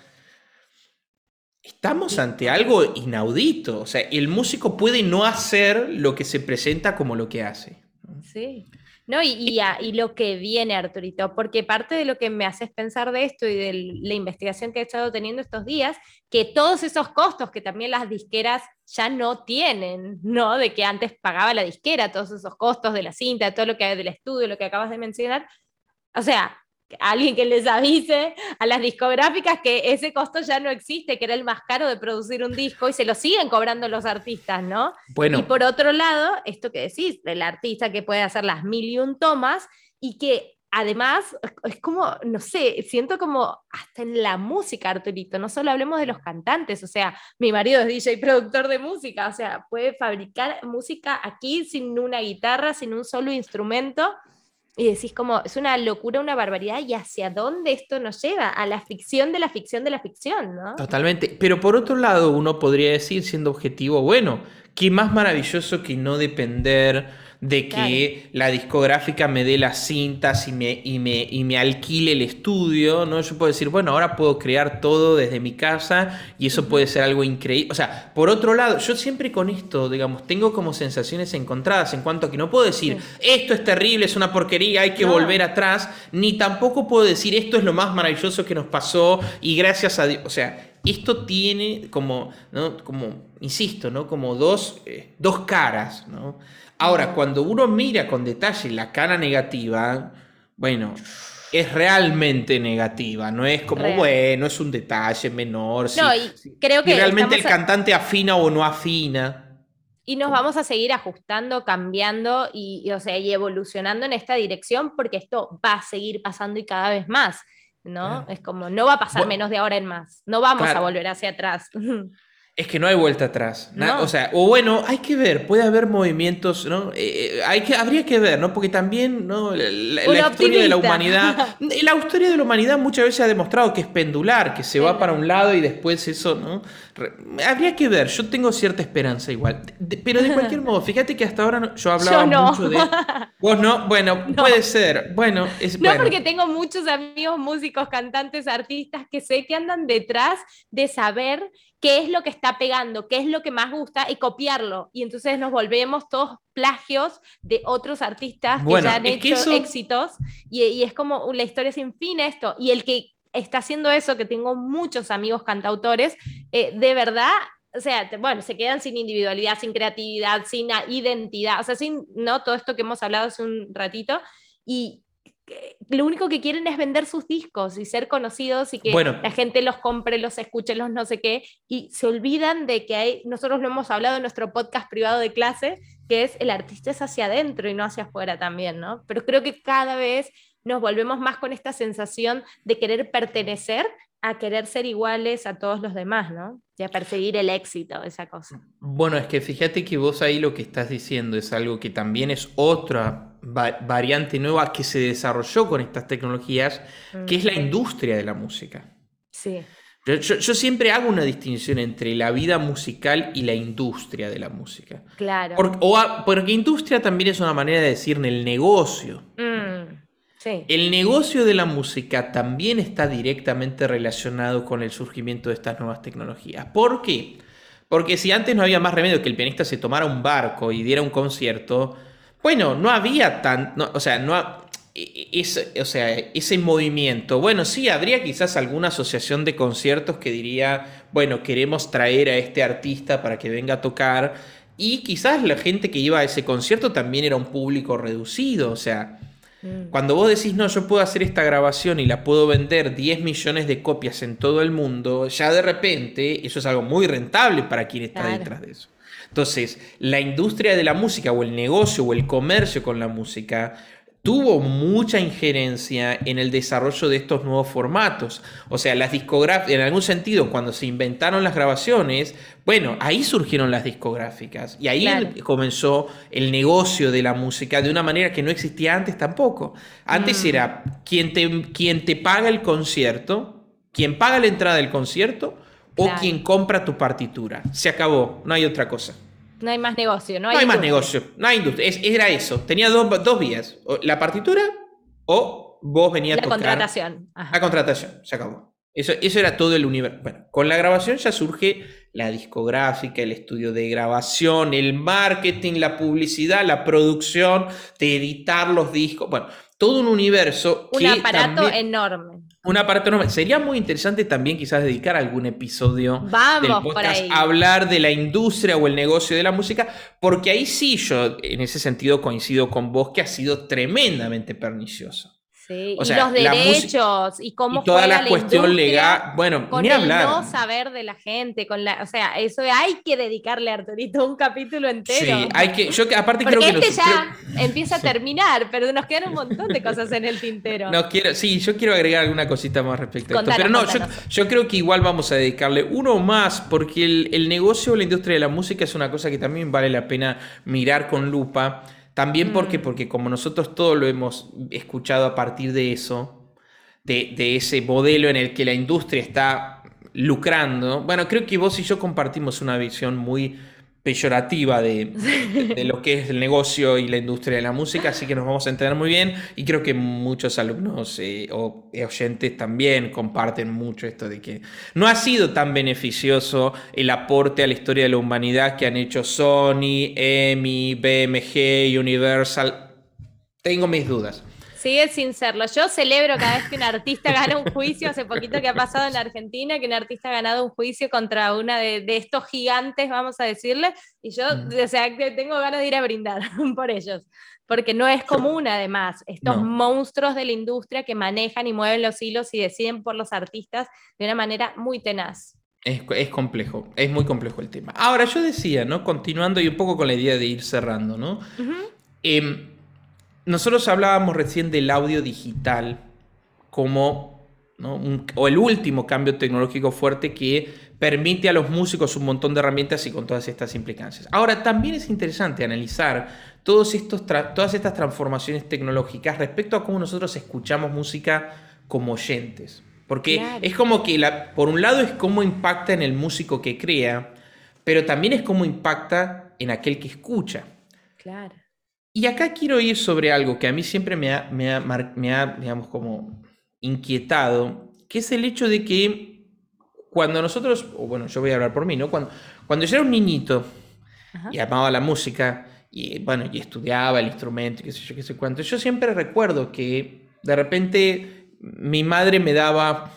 Estamos ante algo inaudito. O sea, el músico puede no hacer lo que se presenta como lo que hace.
Sí. No, y, y, a- y lo que viene, Arturito, porque parte de lo que me haces pensar de esto y de la investigación que he estado teniendo estos días, que todos esos costos que también las disqueras ya no tienen, ¿no? De que antes pagaba la disquera, todos esos costos de la cinta, todo lo que hay del estudio, lo que acabas de mencionar. O sea, alguien que les avise a las discográficas que ese costo ya no existe, que era el más caro de producir un disco y se lo siguen cobrando los artistas, ¿no?
Bueno,
Y por otro lado, esto que decís, del artista que puede hacer las mil y un tomas y que además es como, no sé, siento como hasta en la música, Arturito, no solo hablemos de los cantantes, o sea, mi marido es DJ productor de música, o sea, puede fabricar música aquí sin una guitarra, sin un solo instrumento. Y decís como, es una locura, una barbaridad, y hacia dónde esto nos lleva, a la ficción de la ficción de la ficción, ¿no?
totalmente. Pero por otro lado, uno podría decir, siendo objetivo, bueno, qué más maravilloso que no depender de que la discográfica me dé las cintas y me, y, me, y me alquile el estudio, ¿no? Yo puedo decir, bueno, ahora puedo crear todo desde mi casa y eso puede ser algo increíble. O sea, por otro lado, yo siempre con esto, digamos, tengo como sensaciones encontradas en cuanto a que no puedo decir, esto es terrible, es una porquería, hay que
No.
volver atrás, ni tampoco puedo decir, esto es lo más maravilloso que nos pasó y gracias a Dios, o sea, esto tiene como, ¿no? como insisto, ¿no? como dos, eh, dos caras. ¿no? Ahora, cuando uno mira con detalle la cara negativa, bueno, es realmente negativa, no es como,
Real.
bueno, es un detalle menor.
No, y creo que
realmente el
a-
cantante afina o no afina.
Y nos vamos a seguir ajustando, cambiando y, y, o sea, y evolucionando en esta dirección porque esto va a seguir pasando y cada vez más, ¿no? Es como, no va a pasar menos de ahora en más, no vamos
Claro.
a volver hacia atrás.
Es que no hay vuelta atrás.
No.
O sea, o bueno, hay que ver, puede haber movimientos, ¿no? Eh, eh, hay que, habría que ver, ¿no? Porque también, ¿no? La, la- historia de la humanidad. La historia de la humanidad muchas veces ha demostrado que es pendular, que se va para un lado y después eso, ¿no? Re- habría que ver, yo tengo cierta esperanza igual. De- pero de cualquier modo, fíjate que hasta ahora no- yo hablaba
Yo no.
mucho de. Vos no, bueno,
No.
puede ser. Bueno, es
No,
bueno.
porque tengo muchos amigos músicos, cantantes, artistas que sé que andan detrás de saber qué es lo que está pegando, qué es lo que más gusta y copiarlo. Y entonces nos volvemos todos plagios de otros artistas que ya han hecho
eso-
éxitos y, y es como la historia sin fin esto. Y el que está haciendo eso, que tengo muchos amigos cantautores, eh, de verdad o sea, bueno, se quedan sin individualidad, sin creatividad, sin identidad, o sea, sin, ¿no? Todo esto que hemos hablado hace un ratito, y lo único que quieren es vender sus discos y ser conocidos y que la gente los compre, los escuche, los no sé qué, y se olvidan de que hay, nosotros lo hemos hablado en nuestro podcast privado de clase, que es el artista es hacia adentro y no hacia afuera también, ¿no? Pero creo que cada vez nos volvemos más con esta sensación de querer pertenecer a querer ser iguales a todos los demás, ¿no? Y a perseguir el éxito, esa cosa.
Bueno, es que fíjate que vos ahí lo que estás diciendo es algo que también es otra variante nueva que se desarrolló con estas tecnologías, que es la industria de la música.
Sí.
Yo, siempre hago una distinción entre la vida musical y la industria de la música.
Claro.
porque industria también es una manera de decir en el negocio.
Mm.
El negocio de la música también está directamente relacionado con el surgimiento de estas nuevas tecnologías. ¿Por qué? Porque si antes no había más remedio que el pianista se tomara un barco y diera un concierto, bueno, no había tan, o sea, no, e, e, ese, o sea, ese movimiento. Bueno, sí, habría quizás alguna asociación de conciertos que diría, bueno, queremos traer a este artista para que venga a tocar. Y quizás la gente que iba a ese concierto también era un público reducido, o sea, Mm. Cuando vos decís, no, yo puedo hacer esta grabación y la puedo vender 10 millones de copias en todo el mundo, ya de repente eso es algo muy rentable para quien está detrás de eso. Entonces, la industria de la música o el negocio o el comercio con la música tuvo mucha injerencia en el desarrollo de estos nuevos formatos. O sea, las discográficas, en algún sentido, cuando se inventaron las grabaciones, bueno, ahí surgieron las discográficas y ahí comenzó el negocio de la música de una manera que no existía antes tampoco. Antes mm. era quien te, quien te paga el concierto, quien paga la entrada del concierto o quien compra tu partitura. Se acabó, no hay otra cosa.
No hay más negocio, no
hay, no hay más negocio, no hay industria. era eso, tenía dos, dos vías, la partitura o vos venías a tocar.
La contratación.
La contratación, se acabó. Eso, eso era todo el universo. Bueno, con la grabación ya surge la discográfica, el estudio de grabación, el marketing, la publicidad, la producción, de editar los discos. Bueno, todo un universo.
Un aparato enorme.
Un aparato enorme. Sería muy interesante también quizás dedicar algún episodio
Vamos del podcast
a hablar de la industria o el negocio de la música, porque ahí sí yo en ese sentido coincido con vos que ha sido tremendamente pernicioso.
Sí, y los derechos y cómo
y toda la, cuestión legal, bueno,
con
ni
el
hablar.
no saber de la gente, con la, o sea, eso hay que dedicarle a Arturito un capítulo entero.
Sí, hay que, yo aparte
creo
que
este ya empieza a terminar, pero nos quedan un montón de cosas en el tintero.
No quiero, sí, yo quiero agregar alguna cosita más respecto a esto, pero no, yo, creo que igual vamos a dedicarle uno más, porque el, el negocio o la industria de la música es una cosa que también vale la pena mirar con lupa. También porque, mm. porque como nosotros todo lo hemos escuchado a partir de eso, de, de, ese modelo en el que la industria está lucrando, bueno, creo que vos y yo compartimos una visión muy peyorativa de, lo que es el negocio y la industria de la música, así que nos vamos a entender muy bien y creo que muchos alumnos eh, o oyentes también comparten mucho esto de que no ha sido tan beneficioso el aporte a la historia de la humanidad que han hecho Sony, EMI, BMG, Universal. Tengo mis dudas.
Sigue sin serlo. Yo celebro cada vez que un artista gana un juicio, hace poquito que ha pasado en Argentina, que un artista ha ganado un juicio contra una de, estos gigantes, vamos a decirle, y yo, mm. o sea, tengo ganas de ir a brindar por ellos, porque no es común además, estos monstruos de la industria que manejan y mueven los hilos y deciden por los artistas de una manera muy tenaz.
Es, complejo, es muy complejo el tema. Ahora, yo decía, ¿no? Continuando y un poco con la idea de ir cerrando, ¿no? Nosotros hablábamos recién del audio digital como, o el último cambio tecnológico fuerte que permite a los músicos un montón de herramientas y con todas estas implicancias. Ahora, también es interesante analizar todos estos todas estas transformaciones tecnológicas respecto a cómo nosotros escuchamos música como oyentes. Porque es como que, la, por un lado, es cómo impacta en el músico que crea, pero también es cómo impacta en aquel que escucha.
Claro.
Y acá quiero ir sobre algo que a mí siempre me ha, me ha, digamos, como inquietado, que es el hecho de que cuando nosotros, o bueno, yo voy a hablar por mí, ¿no? Cuando, cuando yo era un niñito y amaba la música, y bueno, y estudiaba el instrumento, qué sé yo, qué sé cuánto, yo siempre recuerdo que de repente mi madre me daba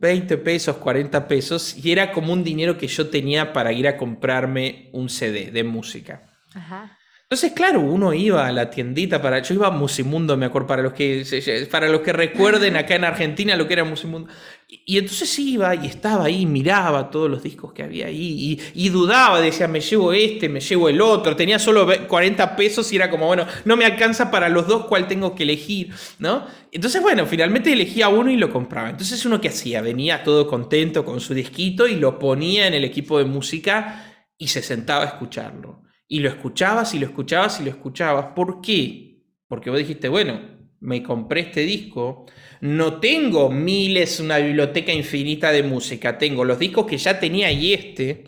20 pesos, 40 pesos, y era como un dinero que yo tenía para ir a comprarme un CD de música. Ajá. Entonces, claro, uno iba a la tiendita para. Yo iba a Musimundo, me acuerdo, para los que, para los que recuerden acá en Argentina lo que era Musimundo. Y, entonces iba y estaba ahí, miraba todos los discos que había ahí y, dudaba, decía, me llevo este, me llevo el otro. Tenía solo 40 pesos y era como, bueno, no me alcanza para los dos, ¿cuál tengo que elegir? ¿No? Entonces, bueno, finalmente elegía uno y lo compraba. Entonces, uno que hacía, venía todo contento con su disquito y lo ponía en el equipo de música y se sentaba a escucharlo. Y lo escuchabas y lo escuchabas y lo escuchabas. ¿Por qué? Porque vos dijiste, bueno, me compré este disco, no tengo miles, una biblioteca infinita de música, tengo los discos que ya tenía y este.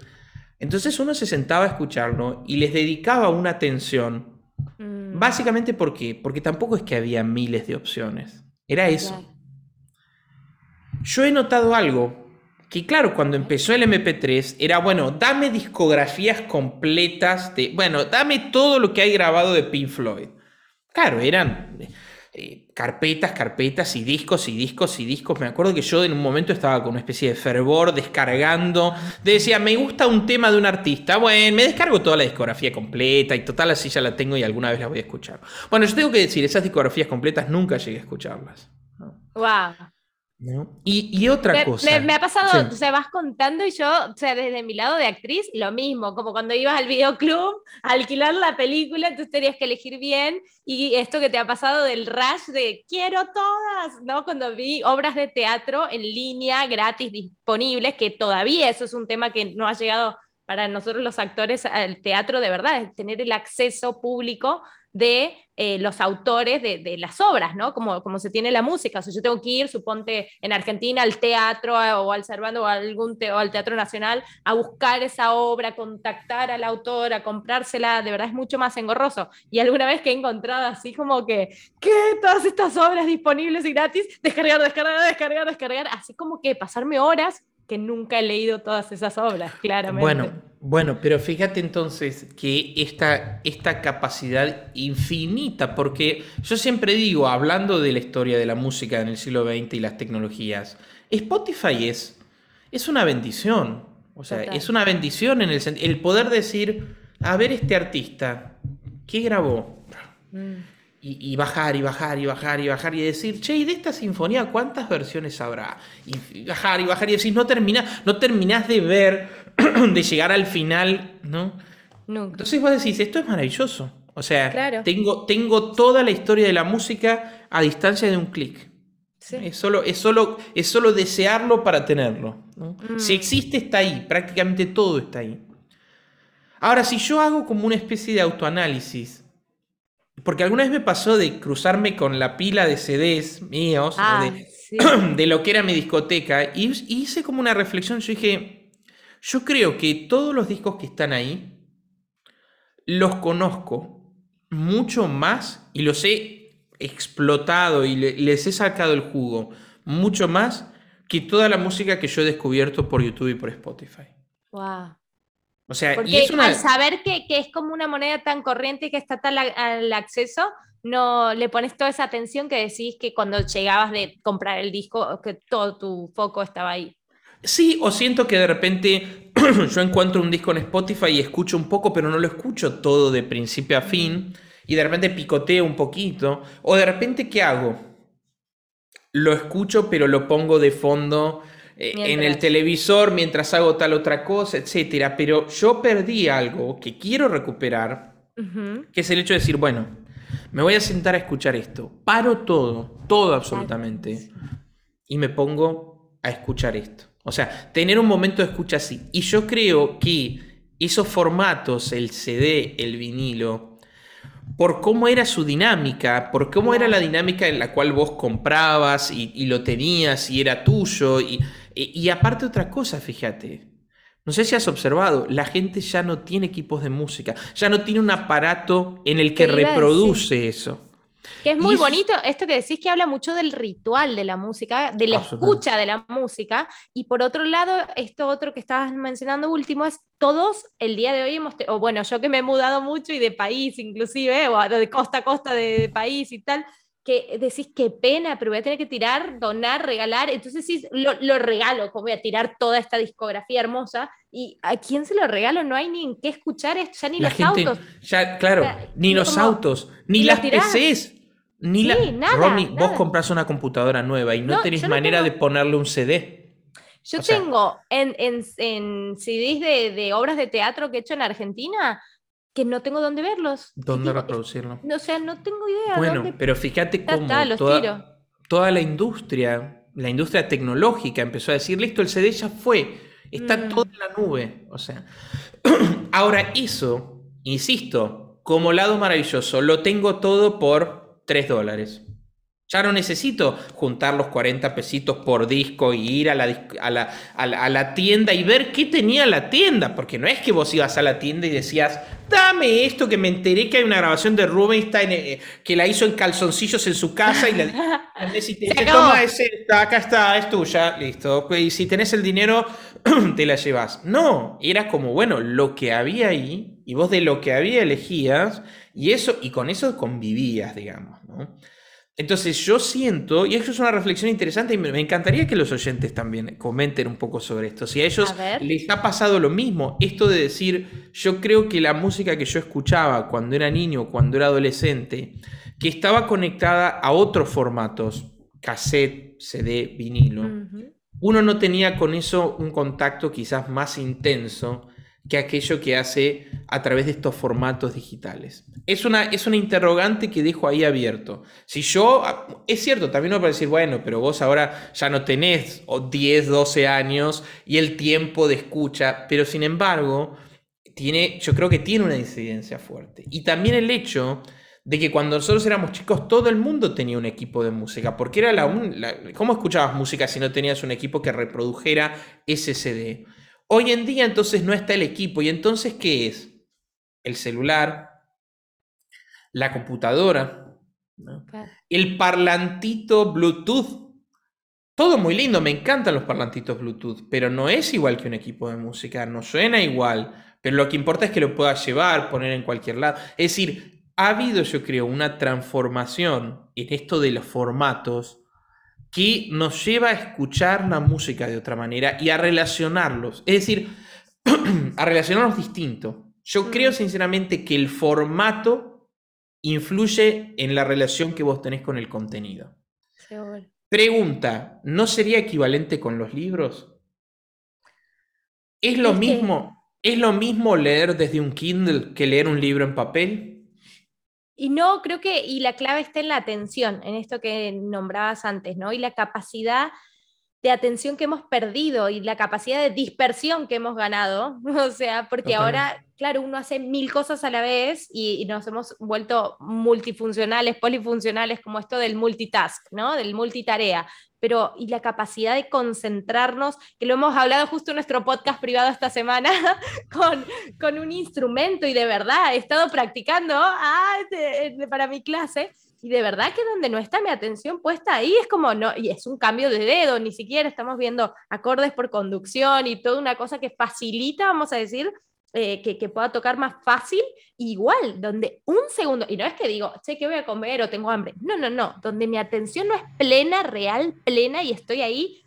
Entonces uno se sentaba a escucharlo y les dedicaba una atención. Mm. Básicamente, ¿por qué? Porque tampoco es que había miles de opciones. Era eso. Yo he notado algo que claro, cuando empezó el MP3 era, bueno, dame discografías completas de, bueno, dame todo lo que hay grabado de Pink Floyd. Claro, eran eh, carpetas, carpetas y discos y discos y discos. Me acuerdo que yo en un momento estaba con una especie de fervor descargando. Decía, me gusta un tema de un artista. Bueno, me descargo toda la discografía completa y total así ya la tengo y alguna vez la voy a escuchar. Bueno, yo tengo que decir, esas discografías completas nunca llegué a escucharlas.
Wow.
Y, otra cosa.
Me, ha pasado, o sea, vas contando y yo, o sea, desde mi lado de actriz, lo mismo, como cuando ibas al videoclub a alquilar la película, entonces tenías que elegir bien. Y esto que te ha pasado del rush de quiero todas, ¿no? Cuando vi obras de teatro en línea, gratis, disponibles, que todavía eso es un tema que no ha llegado para nosotros los actores al teatro de verdad, es tener el acceso público de eh, los autores de, las obras, ¿no? Como, como se tiene la música. O sea, yo tengo que ir, suponte, en Argentina al teatro o al Cervando o, algún o al Teatro Nacional a buscar esa obra, contactar al autor, a comprársela, de verdad es mucho más engorroso. Y alguna vez que he encontrado así como que, ¿qué? Todas estas obras disponibles y gratis, descargar, descargar, descargar, descargar, así como que pasarme horas que nunca he leído todas esas obras, claramente.
Bueno, bueno, pero fíjate entonces que esta, esta capacidad infinita, porque yo siempre digo, hablando de la historia de la música en el siglo XX y las tecnologías, Spotify es, es una bendición. O sea, es una bendición en el el poder decir, a ver este artista, ¿qué grabó? Mm y, bajar y bajar y bajar y bajar y decir, che, ¿y de esta sinfonía cuántas versiones habrá? Y bajar y bajar y decir, no, termina, no terminás de ver, de llegar al final, ¿no? Entonces vos decís, esto es maravilloso. O sea, tengo, tengo toda la historia de la música a distancia de un clic. Es, solo, es, solo, es solo desearlo para tenerlo. Mm. Si existe, está ahí. Prácticamente todo está ahí. Ahora, si yo hago como una especie de autoanálisis porque alguna vez me pasó de cruzarme con la pila de CDs míos, ah, de, lo que era mi discoteca, y, hice como una reflexión. Yo dije, yo creo que todos los discos que están ahí los conozco mucho más y los he explotado y les he sacado el jugo mucho más que toda la música que yo he descubierto por YouTube y por Spotify.
Wow. O sea, Porque al saber que, es como una moneda tan corriente y que está tan al acceso, no le pones toda esa atención que decís que cuando llegabas de comprar el disco, que todo tu foco estaba ahí.
Sí, o siento que de repente yo encuentro un disco en Spotify y escucho un poco, pero no lo escucho todo de principio a fin, y de repente picoteo un poquito, o de repente, ¿qué hago? Lo escucho, pero lo pongo de fondo eh, en el televisor mientras hago tal otra cosa, etcétera. Pero yo perdí algo que quiero recuperar, que es el hecho de decir, bueno, me voy a sentar a escuchar esto. Paro todo, todo absolutamente, y me pongo a escuchar esto. O sea, tener un momento de escucha así. Y yo creo que esos formatos, el CD, el vinilo, por cómo era su dinámica, por cómo era la dinámica en la cual vos comprabas y, y lo tenías y era tuyo, y y, aparte otra cosa, fíjate. No sé si has observado, la gente ya no tiene equipos de música, ya no tiene un aparato en el que reproduce eso.
Que es muy bonito, esto que decís que habla mucho del ritual de la música, de la escucha de la música, y por otro lado, esto otro que estabas mencionando último es todos el día de hoy hemos, o bueno, yo que me he mudado mucho y de país inclusive, o de costa a costa de país y tal, que decís qué pena, pero voy a tener que tirar, donar, regalar, entonces sí, lo, lo regalo, como voy a tirar toda esta discografía hermosa, y ¿a quién se lo regalo? No hay ni en qué escuchar esto, ya ni los autos.
Ya, claro, ni los autos, ni las PCs. Ni la...
Nada,
vos compras una computadora nueva y no, tenés manera de ponerle un CD.
Yo tengo en, en, en CDs de, de, obras de teatro que he hecho en Argentina que no tengo dónde verlos.
¿Dónde reproducirlo?
No, o sea, no tengo idea.
Bueno, pero fíjate cómo toda, toda, la industria, la industria tecnológica empezó a decir, listo, el CD ya fue, está mm. todo en la nube. O sea, ahora eso, insisto, como lado maravilloso, lo tengo todo por 3 dólares. Ya no necesito juntar los 40 pesitos por disco y ir a la, a, la, a, la, tienda y ver qué tenía la tienda, porque no es que vos ibas a la tienda y decías, dame esto que me enteré que hay una grabación de Rubinstein eh, que la hizo en calzoncillos en su casa y le te toma ese, acá está, es tuya, listo. Y si tenés el dinero, te la llevas. No, era como, bueno, lo que había ahí y vos de lo que había elegías y eso, y con eso convivías, digamos, ¿no? Entonces yo siento, y eso es una reflexión interesante y me, encantaría que los oyentes también comenten un poco sobre esto. Si a ellos les ha pasado lo mismo, esto de decir, yo creo que la música que yo escuchaba cuando era niño, cuando era adolescente, que estaba conectada a otros formatos, cassette, CD, vinilo, uno no tenía con eso un contacto quizás más intenso que aquello que hace a través de estos formatos digitales. Es una, es una interrogante que dejo ahí abierto. Si yo, ah, es cierto, también uno puede decir, bueno, pero vos ahora ya no tenés 10, 12 años y el tiempo de escucha, pero sin embargo, tiene, yo creo que tiene una incidencia fuerte. Y también el hecho de que cuando nosotros éramos chicos todo el mundo tenía un equipo de música, porque era la, la ¿cómo escuchabas música si no tenías un equipo que reprodujera ese CD? Hoy en día entonces no está el equipo. ¿Y entonces qué es? El celular, la computadora, el parlantito Bluetooth. Todo muy lindo, me encantan los parlantitos Bluetooth, pero no es igual que un equipo de música, no suena igual. Pero lo que importa es que lo puedas llevar, poner en cualquier lado. Es decir, ha habido, yo creo, una transformación en esto de los formatos que nos lleva a escuchar la música de otra manera y a relacionarlos. Es decir, a relacionarlos distinto. Yo mm. creo sinceramente que el formato influye en la relación que vos tenés con el contenido. Pregunta, ¿no sería equivalente con los libros? ¿Es lo, mismo, ¿Es lo mismo leer desde un Kindle que leer un libro en papel?
Y no, creo que, y la clave está en la atención, en esto que nombrabas antes, ¿no? Y la capacidad de atención que hemos perdido y la capacidad de dispersión que hemos ganado, o sea, porque ahora, claro, uno hace mil cosas a la vez y, y, nos hemos vuelto multifuncionales, polifuncionales, como esto del multitask, ¿no? Del multitarea pero y la capacidad de concentrarnos, que lo hemos hablado justo en nuestro podcast privado esta semana, con, con un instrumento y de verdad he estado practicando ah, para mi clase. Y de verdad que donde no está mi atención puesta ahí es como no, y es un cambio de dedo, ni siquiera estamos viendo acordes por conducción y toda una cosa que facilita, vamos a decir, eh, que, pueda tocar más fácil, igual, donde un segundo, y no es que digo, sé que voy a comer o tengo hambre, no, no, no, donde mi atención no es plena, real, plena, y estoy ahí,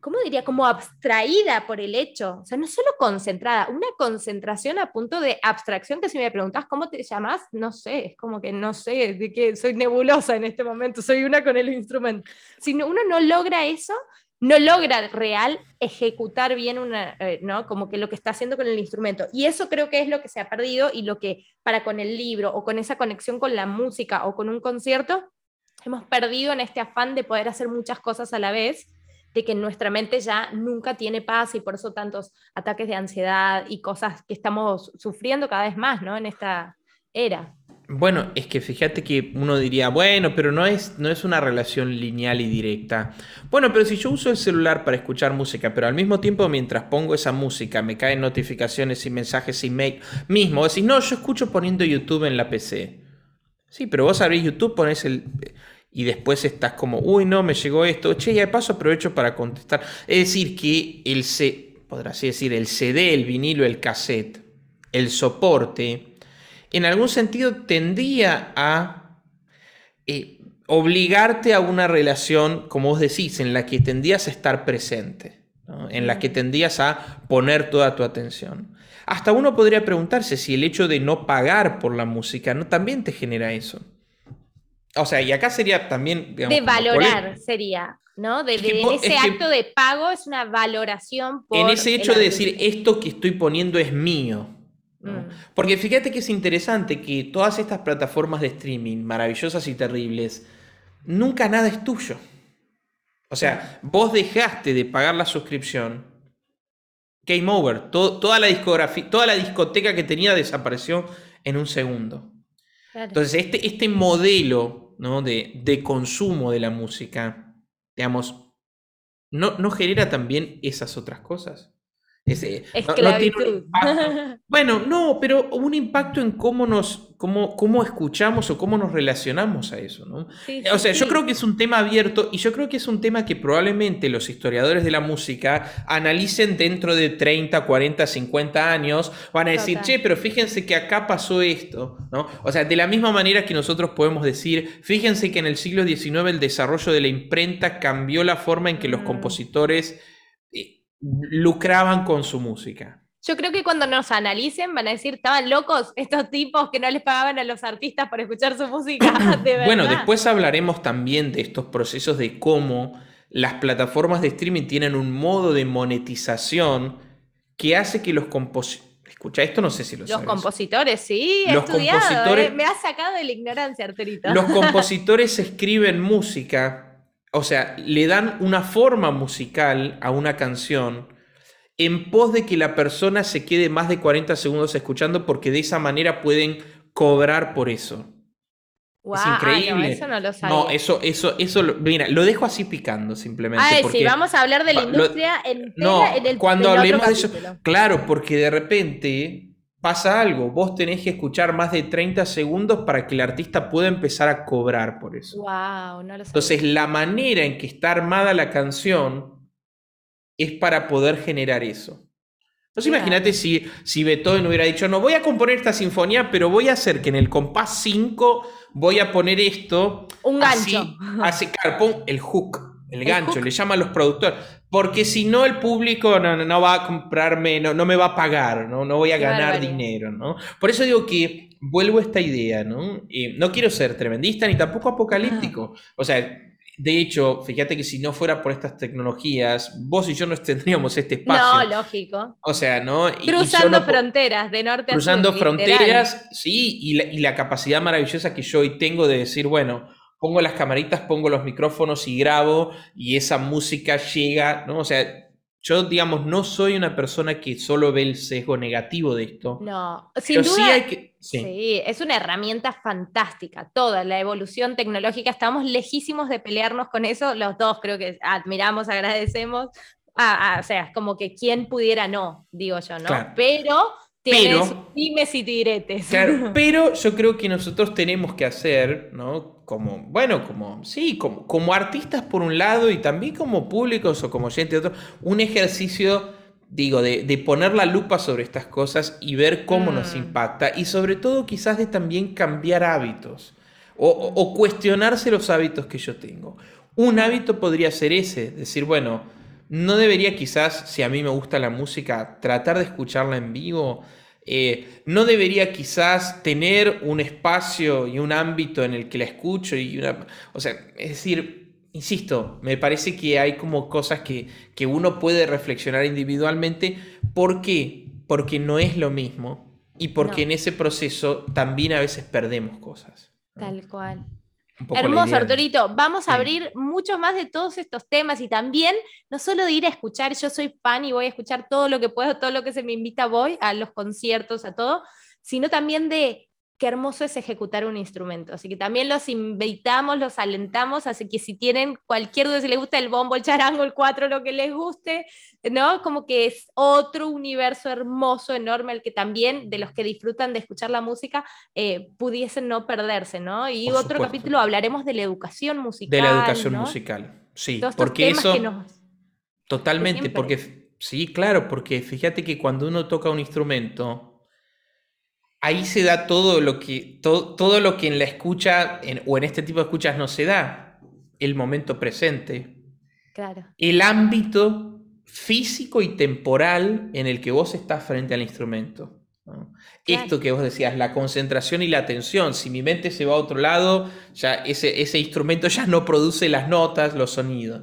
¿cómo diría? Como abstraída por el hecho, o sea, no solo concentrada, una concentración a punto de abstracción que si me preguntas cómo te llamas, no sé, es como que no sé, de que soy nebulosa en este momento, soy una con el instrumento. Si uno no logra eso, no logra real ejecutar bien una, eh, ¿no? Como que lo que está haciendo con el instrumento. Y eso creo que es lo que se ha perdido y lo que para con el libro o con esa conexión con la música o con un concierto, hemos perdido en este afán de poder hacer muchas cosas a la vez, de que nuestra mente ya nunca tiene paz y por eso tantos ataques de ansiedad y cosas que estamos sufriendo cada vez más, ¿no? En esta era.
Bueno, es que fíjate que uno diría, bueno, pero no es, no es una relación lineal y directa. Bueno, pero si yo uso el celular para escuchar música, pero al mismo tiempo mientras pongo esa música me caen notificaciones y mensajes y mail mismo, decís, no, yo escucho poniendo YouTube en la PC. Sí, pero vos abrís YouTube, pones el... Y después estás como, uy, no, me llegó esto. Che, y de paso aprovecho para contestar. Es decir, que el C, decir, el CD, el vinilo, el cassette, el soporte en algún sentido tendría a eh, obligarte a una relación, como vos decís, en la que tendías a estar presente, en la que tendías a poner toda tu atención. Hasta uno podría preguntarse si el hecho de no pagar por la música no también te genera eso. O sea, y acá sería también...
de valorar sería, ¿no? De, en ese acto de pago es una valoración
por... En ese hecho de decir, esto que estoy poniendo es mío. Mm. Porque fíjate que es interesante que todas estas plataformas de streaming, maravillosas y terribles, nunca nada es tuyo. O sea, vos dejaste de pagar la suscripción, game over, toda la discografía, toda la discoteca que tenía desapareció en un segundo. Entonces, este, este modelo ¿no? de, de, consumo de la música, digamos, ¿no, ¿no genera también esas otras cosas? bueno, no, pero un impacto en cómo nos, cómo, cómo escuchamos o cómo nos relacionamos a eso, ¿no? o sea, yo creo que es un tema abierto y yo creo que es un tema que probablemente los historiadores de la música analicen dentro de 30, 40, 50 años, van a decir, che, pero fíjense que acá pasó esto, ¿no? O sea, de la misma manera que nosotros podemos decir, fíjense que en el siglo XIX el desarrollo de la imprenta cambió la forma en que los mm. compositores lucraban con su música.
Yo creo que cuando nos analicen van a decir, estaban locos estos tipos que no les pagaban a los artistas por escuchar su música.
Bueno, después hablaremos también de estos procesos de cómo las plataformas de streaming tienen un modo de monetización que hace que los compositores... Escucha, esto no sé si lo
Los compositores, sí, he estudiado, eh, me ha sacado de la ignorancia, Arturito.
Los compositores escriben música o sea, le dan una forma musical a una canción en pos de que la persona se quede más de 40 segundos escuchando porque de esa manera pueden cobrar por eso.
es increíble. no, eso no lo sabía.
No, eso, eso, eso, mira, lo dejo así picando simplemente.
Ah, sí, vamos a hablar de la industria en,
en el cuando hablemos de eso. Claro, porque de repente pasa algo. Vos tenés que escuchar más de 30 segundos para que el artista pueda empezar a cobrar por eso.
Wow, no lo
Entonces, la manera en que está armada la canción es para poder generar eso. Entonces, imagínate si, si Beethoven hubiera dicho, no, voy a componer esta sinfonía, pero voy a hacer que en el compás 5 voy a poner esto.
Un gancho.
Así, claro, el hook, el, gancho, le llaman los productores. Porque si no, el público no, va a comprarme, no, no, me va a pagar, no, no voy a ganar dinero, ¿no? Por eso digo que vuelvo a esta idea, ¿no? no quiero ser tremendista ni tampoco apocalíptico. O sea, de hecho, fíjate que si no fuera por estas tecnologías, vos y yo no tendríamos este espacio.
No, lógico.
O sea, ¿no?
Cruzando fronteras, de norte
a sur. Cruzando fronteras, sí, y la, y la capacidad maravillosa que yo hoy tengo de decir, bueno, pongo las camaritas, pongo los micrófonos y grabo y esa música llega, ¿no? O sea, yo, digamos, no soy una persona que solo ve el sesgo negativo de esto.
No, sin duda. Sí, es una herramienta fantástica. Toda la evolución tecnológica, estamos lejísimos de pelearnos con eso. Los dos creo que admiramos, agradecemos. o sea, es como que quien pudiera no, digo yo, ¿no? Pero pero, y diretes.
Claro, pero yo creo que nosotros tenemos que hacer, ¿no? como, bueno, como, sí, como, como artistas por un lado y también como públicos o como gente de otro, un ejercicio, digo, de, de, poner la lupa sobre estas cosas y ver cómo nos mm. impacta y sobre todo quizás de también cambiar hábitos o, o, cuestionarse los hábitos que yo tengo. Un hábito podría ser ese, decir, bueno, no debería quizás, si a mí me gusta la música, tratar de escucharla en vivo eh, no debería quizás tener un espacio y un ámbito en el que la escucho y una... O sea, es decir, insisto, me parece que hay como cosas que, que uno puede reflexionar individualmente. ¿Por qué? Porque no es lo mismo y porque en ese proceso también a veces perdemos cosas.
Tal cual. Hermoso, Arturito. Vamos a abrir mucho más de todos estos temas y también, no solo de ir a escuchar, yo soy fan y voy a escuchar todo lo que puedo, todo lo que se me invita, voy a los conciertos, a todo, sino también de qué hermoso es ejecutar un instrumento. Así que también los invitamos, los alentamos, así que si tienen cualquier duda, si les gusta el bombo, el charango, el cuatro, lo que les guste, ¿no? Como que es otro universo hermoso, enorme, el que también de los que disfrutan de escuchar la música eh, pudiesen no perderse, ¿no? Y otro capítulo hablaremos de la educación musical.
De la educación musical, sí, porque eso... Totalmente, porque sí, claro, porque fíjate que cuando uno toca un instrumento, ahí se da todo lo que, todo, todo lo que en la escucha o en este tipo de escuchas no se da. El momento presente.
Claro.
El ámbito físico y temporal en el que vos estás frente al instrumento. Esto que vos decías, la concentración y la atención. Si mi mente se va a otro lado, ya ese, ese instrumento ya no produce las notas, los sonidos.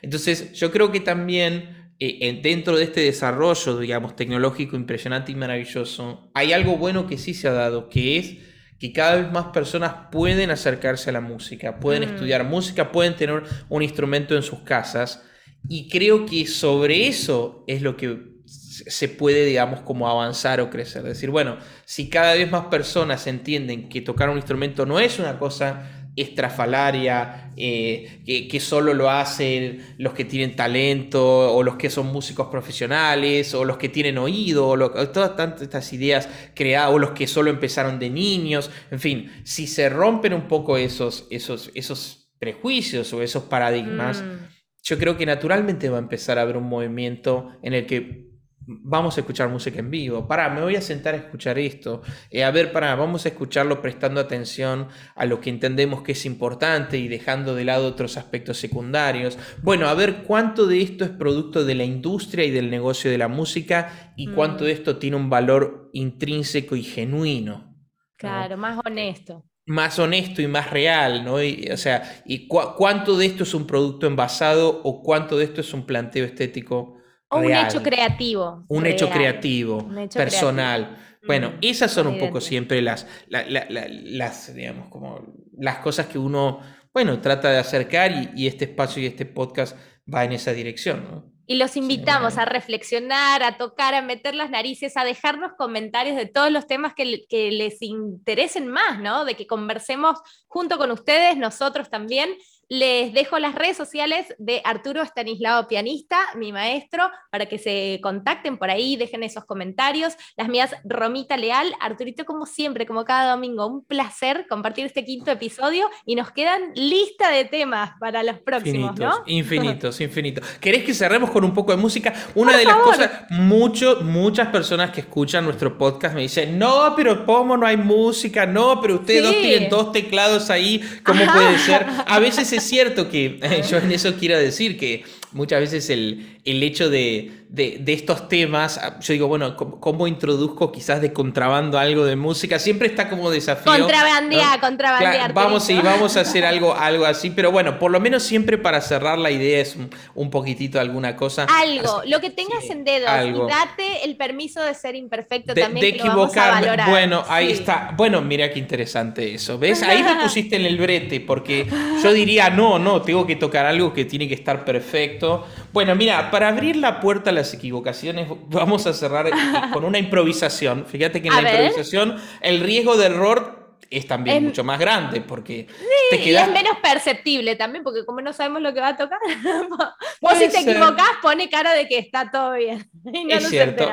Entonces, yo creo que también eh, dentro de este desarrollo, digamos, tecnológico impresionante y maravilloso, hay algo bueno que sí se ha dado, que es que cada vez más personas pueden acercarse a la música, pueden mm. estudiar música, pueden tener un instrumento en sus casas. Y creo que sobre eso es lo que se puede, digamos, como avanzar o crecer. Decir, bueno, si cada vez más personas entienden que tocar un instrumento no es una cosa estrafalaria, eh, que, solo lo hacen los que tienen talento, o los que son músicos profesionales, o los que tienen oído, o todas estas ideas creadas, o los que solo empezaron de niños, en fin, si se rompen un poco esos, esos, esos prejuicios o esos paradigmas, mm. yo creo que naturalmente va a empezar a haber un movimiento en el que vamos a escuchar música en vivo. Para, me voy a sentar a escuchar esto. Eh, a ver, para, vamos a escucharlo prestando atención a lo que entendemos que es importante y dejando de lado otros aspectos secundarios. Bueno, a ver cuánto de esto es producto de la industria y del negocio de la música y cuánto de mm. esto tiene un valor intrínseco y genuino.
Claro, más honesto.
Más honesto y más real, ¿no? o sea, y cuánto de esto es un producto envasado o cuánto de esto es un planteo estético
o un hecho creativo.
Un hecho creativo, personal. Bueno, mm, esas son un poco siempre las, las, digamos, como las cosas que uno, bueno, trata de acercar y, este espacio y este podcast va en esa dirección,
Y los invitamos a reflexionar, a tocar, a meter las narices, a dejarnos comentarios de todos los temas que, que, les interesen más, ¿no? De que conversemos junto con ustedes, nosotros también, les dejo las redes sociales de Arturo Estanislao Pianista, mi maestro, para que se contacten por ahí, dejen esos comentarios. Las mías, Romita Leal. Arturito, como siempre, como cada domingo, un placer compartir este quinto episodio y nos quedan lista de temas para los próximos,
infinitos, ¿no? Infinitos, infinitos. ¿Querés que cerremos con un poco de música? Una de las cosas, mucho, muchas personas que escuchan nuestro podcast me dicen, no, pero ¿cómo no hay música? No, pero ustedes dos tienen dos teclados ahí, ¿cómo puede ser? A veces es cierto que yo en eso quiero decir que muchas veces el, el hecho de, de, estos temas, ah, yo digo, bueno, ¿cómo, introduzco quizás de contrabando algo de música? Siempre está como desafío.
Contrabandear, contrabandear.
vamos, y vamos a hacer algo, algo así, pero bueno, por lo menos siempre para cerrar la idea es un, poquitito alguna cosa.
Algo, lo que tengas en dedos y date el permiso de ser imperfecto también.
De equivocarme. Bueno, ahí está. Bueno, mira qué interesante eso. ¿Ves? Ahí me pusiste en el brete, porque yo diría, no, no, tengo que tocar algo que tiene que estar perfecto. Bueno, mira, para abrir la puerta a las equivocaciones, vamos a cerrar con una improvisación. Fíjate que en la improvisación el riesgo de error es también mucho más grande porque
te quedas... y es menos perceptible también porque como no sabemos lo que va a tocar vos si te equivocás pone cara de que está todo bien y no es cierto.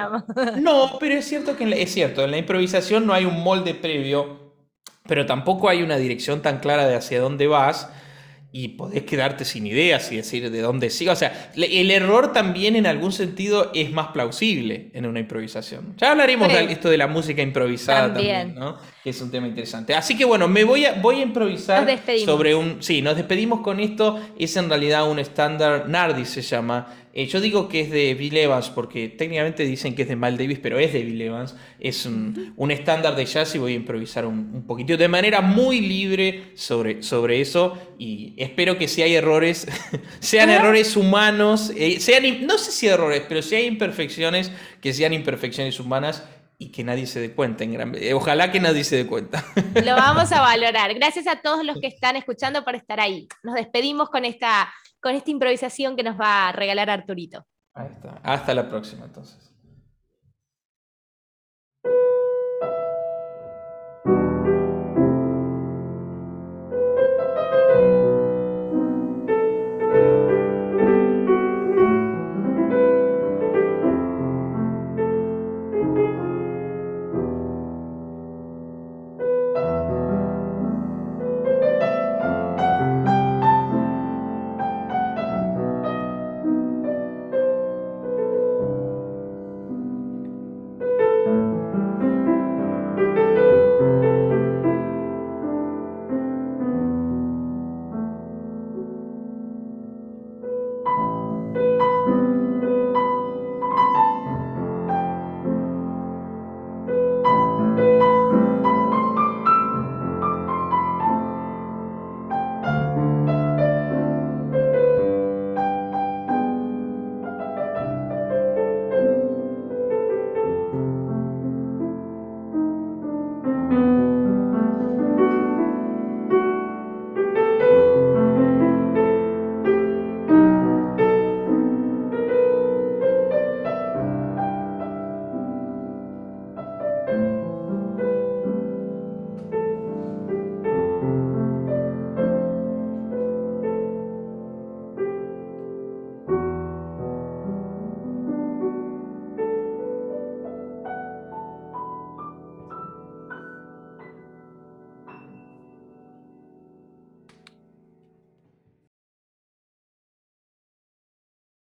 no pero es cierto que es cierto en la improvisación no hay un molde previo pero tampoco hay una dirección tan clara de hacia dónde vas y podés quedarte sin ideas y decir de dónde sigue. O sea, el error también en algún sentido es más plausible en una improvisación. Ya hablaremos de esto de la música improvisada también, ¿no? Que es un tema interesante. Así que bueno, me voy a, voy a improvisar sobre un... Sí, nos despedimos con esto. Es en realidad un estándar, Nardi se llama, eh, yo digo que es de Bill Evans porque técnicamente dicen que es de Mal Davis, pero es de Bill Evans. Es un, estándar de jazz y voy a improvisar un, un, poquitito de manera muy libre sobre, sobre eso. Y espero que si hay errores, sean errores humanos, eh, sean, no sé si errores, pero si hay imperfecciones, que sean imperfecciones humanas y que nadie se dé cuenta. En gran... Ojalá que nadie se dé cuenta.
Lo vamos a valorar. Gracias a todos los que están escuchando por estar ahí. Nos despedimos con esta con esta improvisación que nos va a regalar Arturito.
Ahí está. Hasta la próxima entonces.